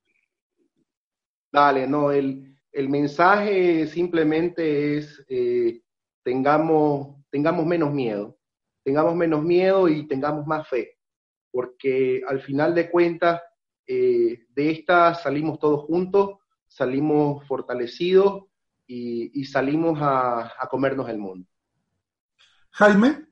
Speaker 5: Dale, no, el, mensaje simplemente es eh, tengamos, tengamos menos miedo, tengamos menos miedo y tengamos más fe, porque al final de cuentas eh, de esta salimos todos juntos, salimos fortalecidos y, salimos a, comernos el mundo.
Speaker 1: Jaime.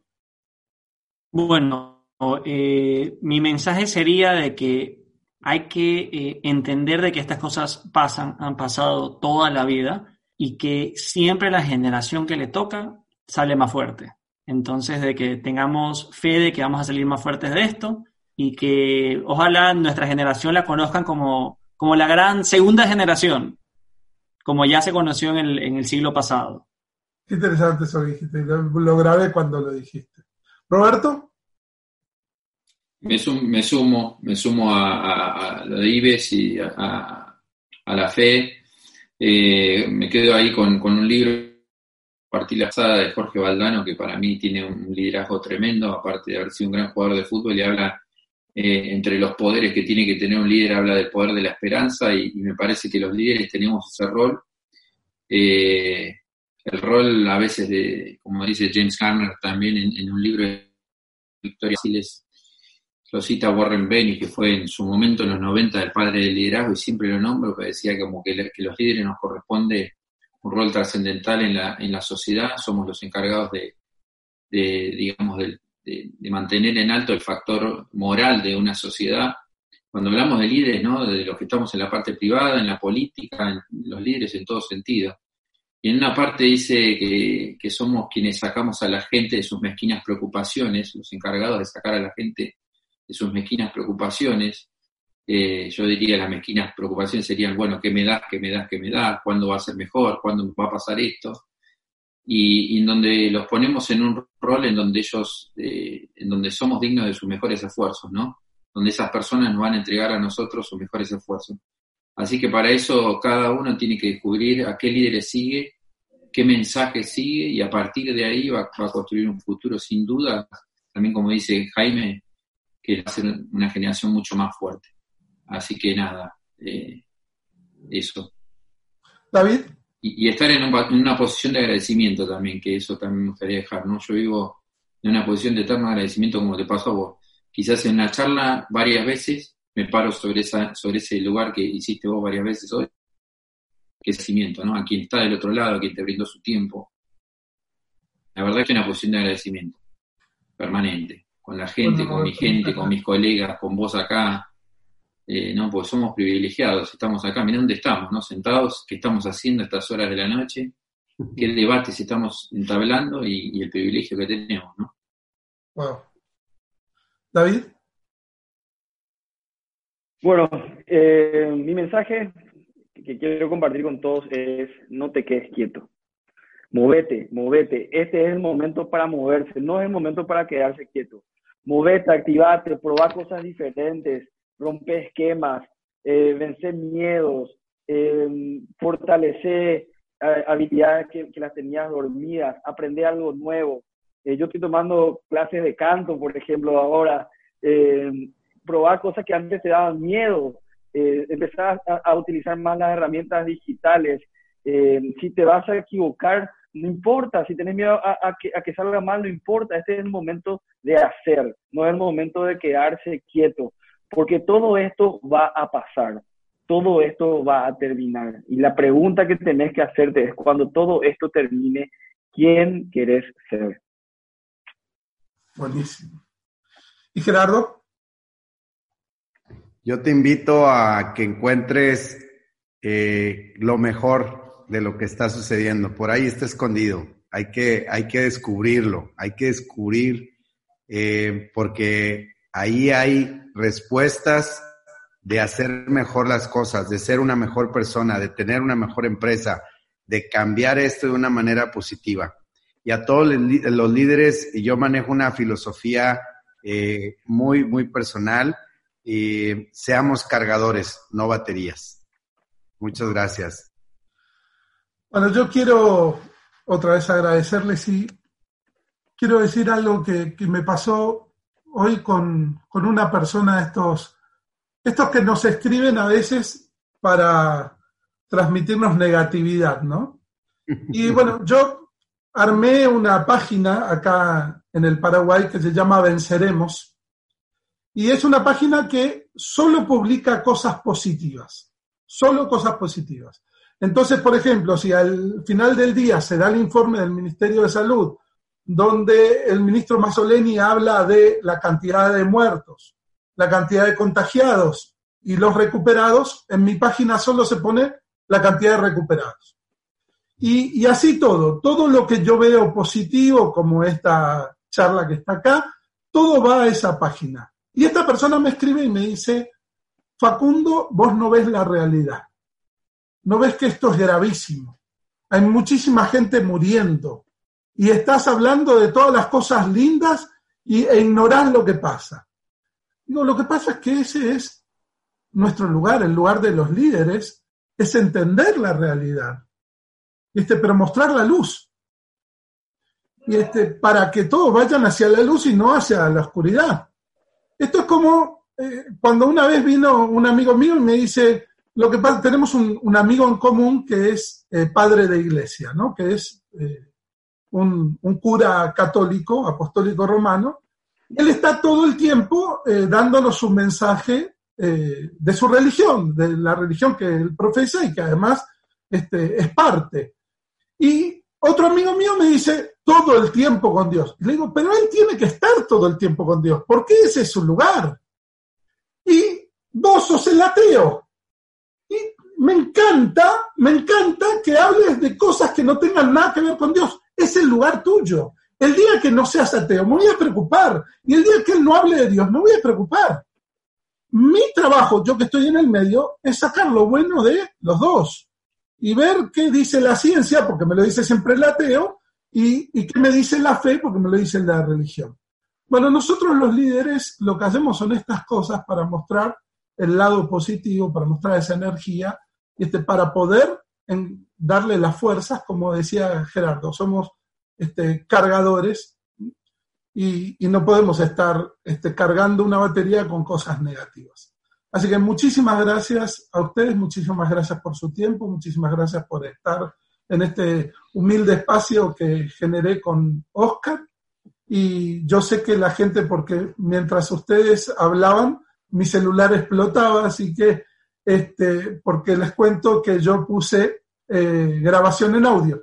Speaker 6: Bueno, eh, mi mensaje sería de que hay que eh, entender de que estas cosas pasan, han pasado toda la vida y que siempre la generación que le toca sale más fuerte. Entonces, de que tengamos fe de que vamos a salir más fuertes de esto y que ojalá nuestra generación la conozcan como, como la gran segunda generación, como ya se conoció en el, en el siglo pasado.
Speaker 1: Qué interesante eso dijiste, lo, grabé cuando lo dijiste. Roberto.
Speaker 4: Me, me sumo, me sumo a, lo de Ives y a, la fe. Eh, me quedo ahí con, con un libro Partilazada de Jorge Valdano, que para mí tiene un liderazgo tremendo, aparte de haber sido un gran jugador de fútbol, y habla eh, entre los poderes que tiene que tener un líder, habla del poder de la esperanza y, me parece que los líderes tenemos ese rol. Eh, el rol a veces de, como dice James Garner también en, un libro de Victoria Siles, lo cita Warren Benny, que fue en su momento en los 90 el padre del liderazgo y siempre lo nombro, que decía como que, los líderes nos corresponde un rol trascendental en la, en la sociedad, somos los encargados de, de digamos, del, de, mantener en alto el factor moral de una sociedad. Cuando hablamos de líderes, ¿no? de los que estamos en la parte privada, en la política, los líderes en todo sentido. Y en una parte dice que, que, somos quienes sacamos a la gente de sus mezquinas preocupaciones, los encargados de sacar a la gente de sus mezquinas preocupaciones. Eh, yo diría las mezquinas preocupaciones serían, bueno, ¿qué me das? ¿Qué me das? ¿Qué me das? ¿Cuándo va a ser mejor? ¿Cuándo va a pasar esto? Y, en donde los ponemos en un rol en donde ellos, eh, en donde somos dignos de sus mejores esfuerzos, ¿no? Donde esas personas nos van a entregar a nosotros sus mejores esfuerzos. Así que para eso cada uno tiene que descubrir a qué líderes sigue, qué mensaje sigue y a partir de ahí va, a construir un futuro sin duda, también como dice Jaime, que va a ser una generación mucho más fuerte. Así que nada, eh, eso.
Speaker 1: David
Speaker 4: y, estar en, una posición de agradecimiento también, que eso también me gustaría dejar, ¿no? Yo vivo en una posición de eterno agradecimiento como te pasó a vos. Quizás en una charla varias veces me paro sobre, esa, sobre ese lugar que hiciste vos varias veces hoy, que es agradecimiento, ¿no? A quien está del otro lado, a quien te brindó su tiempo. La verdad es que es una posición de agradecimiento permanente, con la gente, con mi gente, con mis colegas, con vos acá, eh, ¿no? Porque somos privilegiados, estamos acá, mira dónde estamos, ¿no? Sentados, ¿qué estamos haciendo a estas horas de la noche? ¿Qué debates estamos entablando y, el privilegio que tenemos, ¿no?
Speaker 1: Wow. David.
Speaker 3: Bueno, eh, mi mensaje que quiero compartir con todos es no te quedes quieto. Movete, movete. Este es el momento para moverse, no es el momento para quedarse quieto. Movete, activate, proba cosas diferentes, romper esquemas, eh, vencer miedos, eh, fortalecer eh, habilidades que, las tenías dormidas, aprender algo nuevo. yo estoy tomando clases de canto, por ejemplo, ahora, probar cosas que antes te daban miedo, empezar a, utilizar más las herramientas digitales. si te vas a equivocar, no importa, si tienes miedo a, que, a que salga mal, no importa, este es el momento de hacer, no es el momento de quedarse quieto porque todo esto va a pasar, todo esto va a terminar. Y la pregunta que tenés que hacerte es, cuando todo esto termine, ¿quién querés ser?
Speaker 1: Buenísimo. ¿Y Gerardo?
Speaker 7: Yo te invito a que encuentres eh, lo mejor de lo que está sucediendo. Por ahí está escondido. Hay que, hay que descubrirlo. Hay que descubrir eh, porque ahí hay respuestas de hacer mejor las cosas, de ser una mejor persona, de tener una mejor empresa, de cambiar esto de una manera positiva. Y a todos los líderes, yo manejo una filosofía eh, muy, muy personal, seamos cargadores, no baterías. Muchas gracias.
Speaker 1: Bueno, yo quiero otra vez agradecerles y quiero decir algo que, me pasó hoy con, con, una persona, estos, estos que nos escriben a veces para transmitirnos negatividad, ¿no? Y bueno, yo armé una página acá en el Paraguay que se llama Venceremos. Y es una página que solo publica cosas positivas, solo cosas positivas. Entonces, por ejemplo, si al final del día se da el informe del Ministerio de Salud, donde el ministro Mazzoleni habla de la cantidad de muertos, la cantidad de contagiados y los recuperados, en mi página solo se pone la cantidad de recuperados. Y, así todo, todo lo que yo veo positivo, como esta charla que está acá, todo va a esa página. Y esta persona me escribe y me dice, Facundo, vos no ves la realidad. No ves que esto es gravísimo. Hay muchísima gente muriendo. Y estás hablando de todas las cosas lindas y, e ignorás lo que pasa. No, lo que pasa es que ese es nuestro lugar, el lugar de los líderes, es entender la realidad este, pero mostrar la luz. Y este, para que todos vayan hacia la luz y no hacia la oscuridad. Esto es como eh, cuando una vez vino un amigo mío y me dice, lo que tenemos un, amigo en común que es eh, padre de iglesia, ¿no? Que es eh, un, cura católico, apostólico romano. Él está todo el tiempo dándonos un mensaje de su religión, de la religión que él profesa y que además este, es parte. Y otro amigo mío me dice, todo el tiempo con Dios. le digo, pero él tiene que estar todo el tiempo con Dios, porque ese es su lugar. Y vos sos el ateo. Y me encanta, me encanta que hables de cosas que no tengan nada que ver con Dios. Es el lugar tuyo. El día que no seas ateo, me voy a preocupar. Y el día que él no hable de Dios, me voy a preocupar. Mi trabajo, yo que estoy en el medio, es sacar lo bueno de los dos y ver qué dice la ciencia, porque me lo dice siempre el ateo, y, y qué me dice la fe, porque me lo dice la religión. Bueno, nosotros los líderes lo que hacemos son estas cosas para mostrar el lado positivo, para mostrar esa energía, este, para poder darle las fuerzas, como decía Gerardo, somos este, cargadores y, y, no podemos estar este, cargando una batería con cosas negativas. Así que muchísimas gracias a ustedes, muchísimas gracias por su tiempo, muchísimas gracias por estar en este humilde espacio que generé con Oscar. Y yo sé que la gente, porque mientras ustedes hablaban, mi celular explotaba, así que, este, porque les cuento que yo puse eh, grabación en audio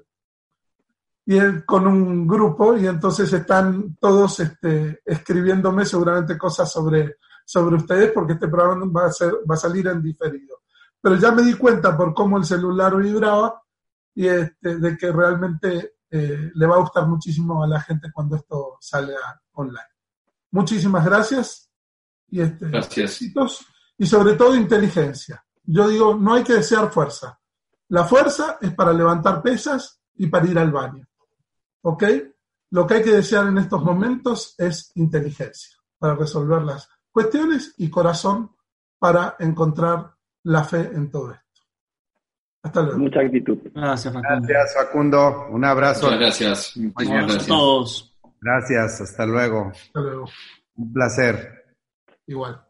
Speaker 1: y con un grupo y entonces están todos este, escribiéndome seguramente cosas sobre sobre ustedes porque este programa va a, ser, va a salir en diferido. Pero ya me di cuenta por cómo el celular vibraba y este, de que realmente eh, le va a gustar muchísimo a la gente cuando esto sale online. Muchísimas gracias y este,
Speaker 4: gracias.
Speaker 1: y sobre todo inteligencia. Yo digo, no hay que desear fuerza. La fuerza es para levantar pesas y para ir al baño. ¿Ok? Lo que hay que desear en estos momentos es inteligencia para resolverlas cuestiones y corazón para encontrar la fe en todo esto. Hasta luego.
Speaker 3: Mucha actitud.
Speaker 7: Gracias, Facundo. Gracias, Facundo. Un abrazo.
Speaker 4: Muchas gracias. Muchas
Speaker 6: gracias. a todos.
Speaker 7: Gracias, hasta luego.
Speaker 1: Hasta luego.
Speaker 7: Un placer.
Speaker 1: Igual.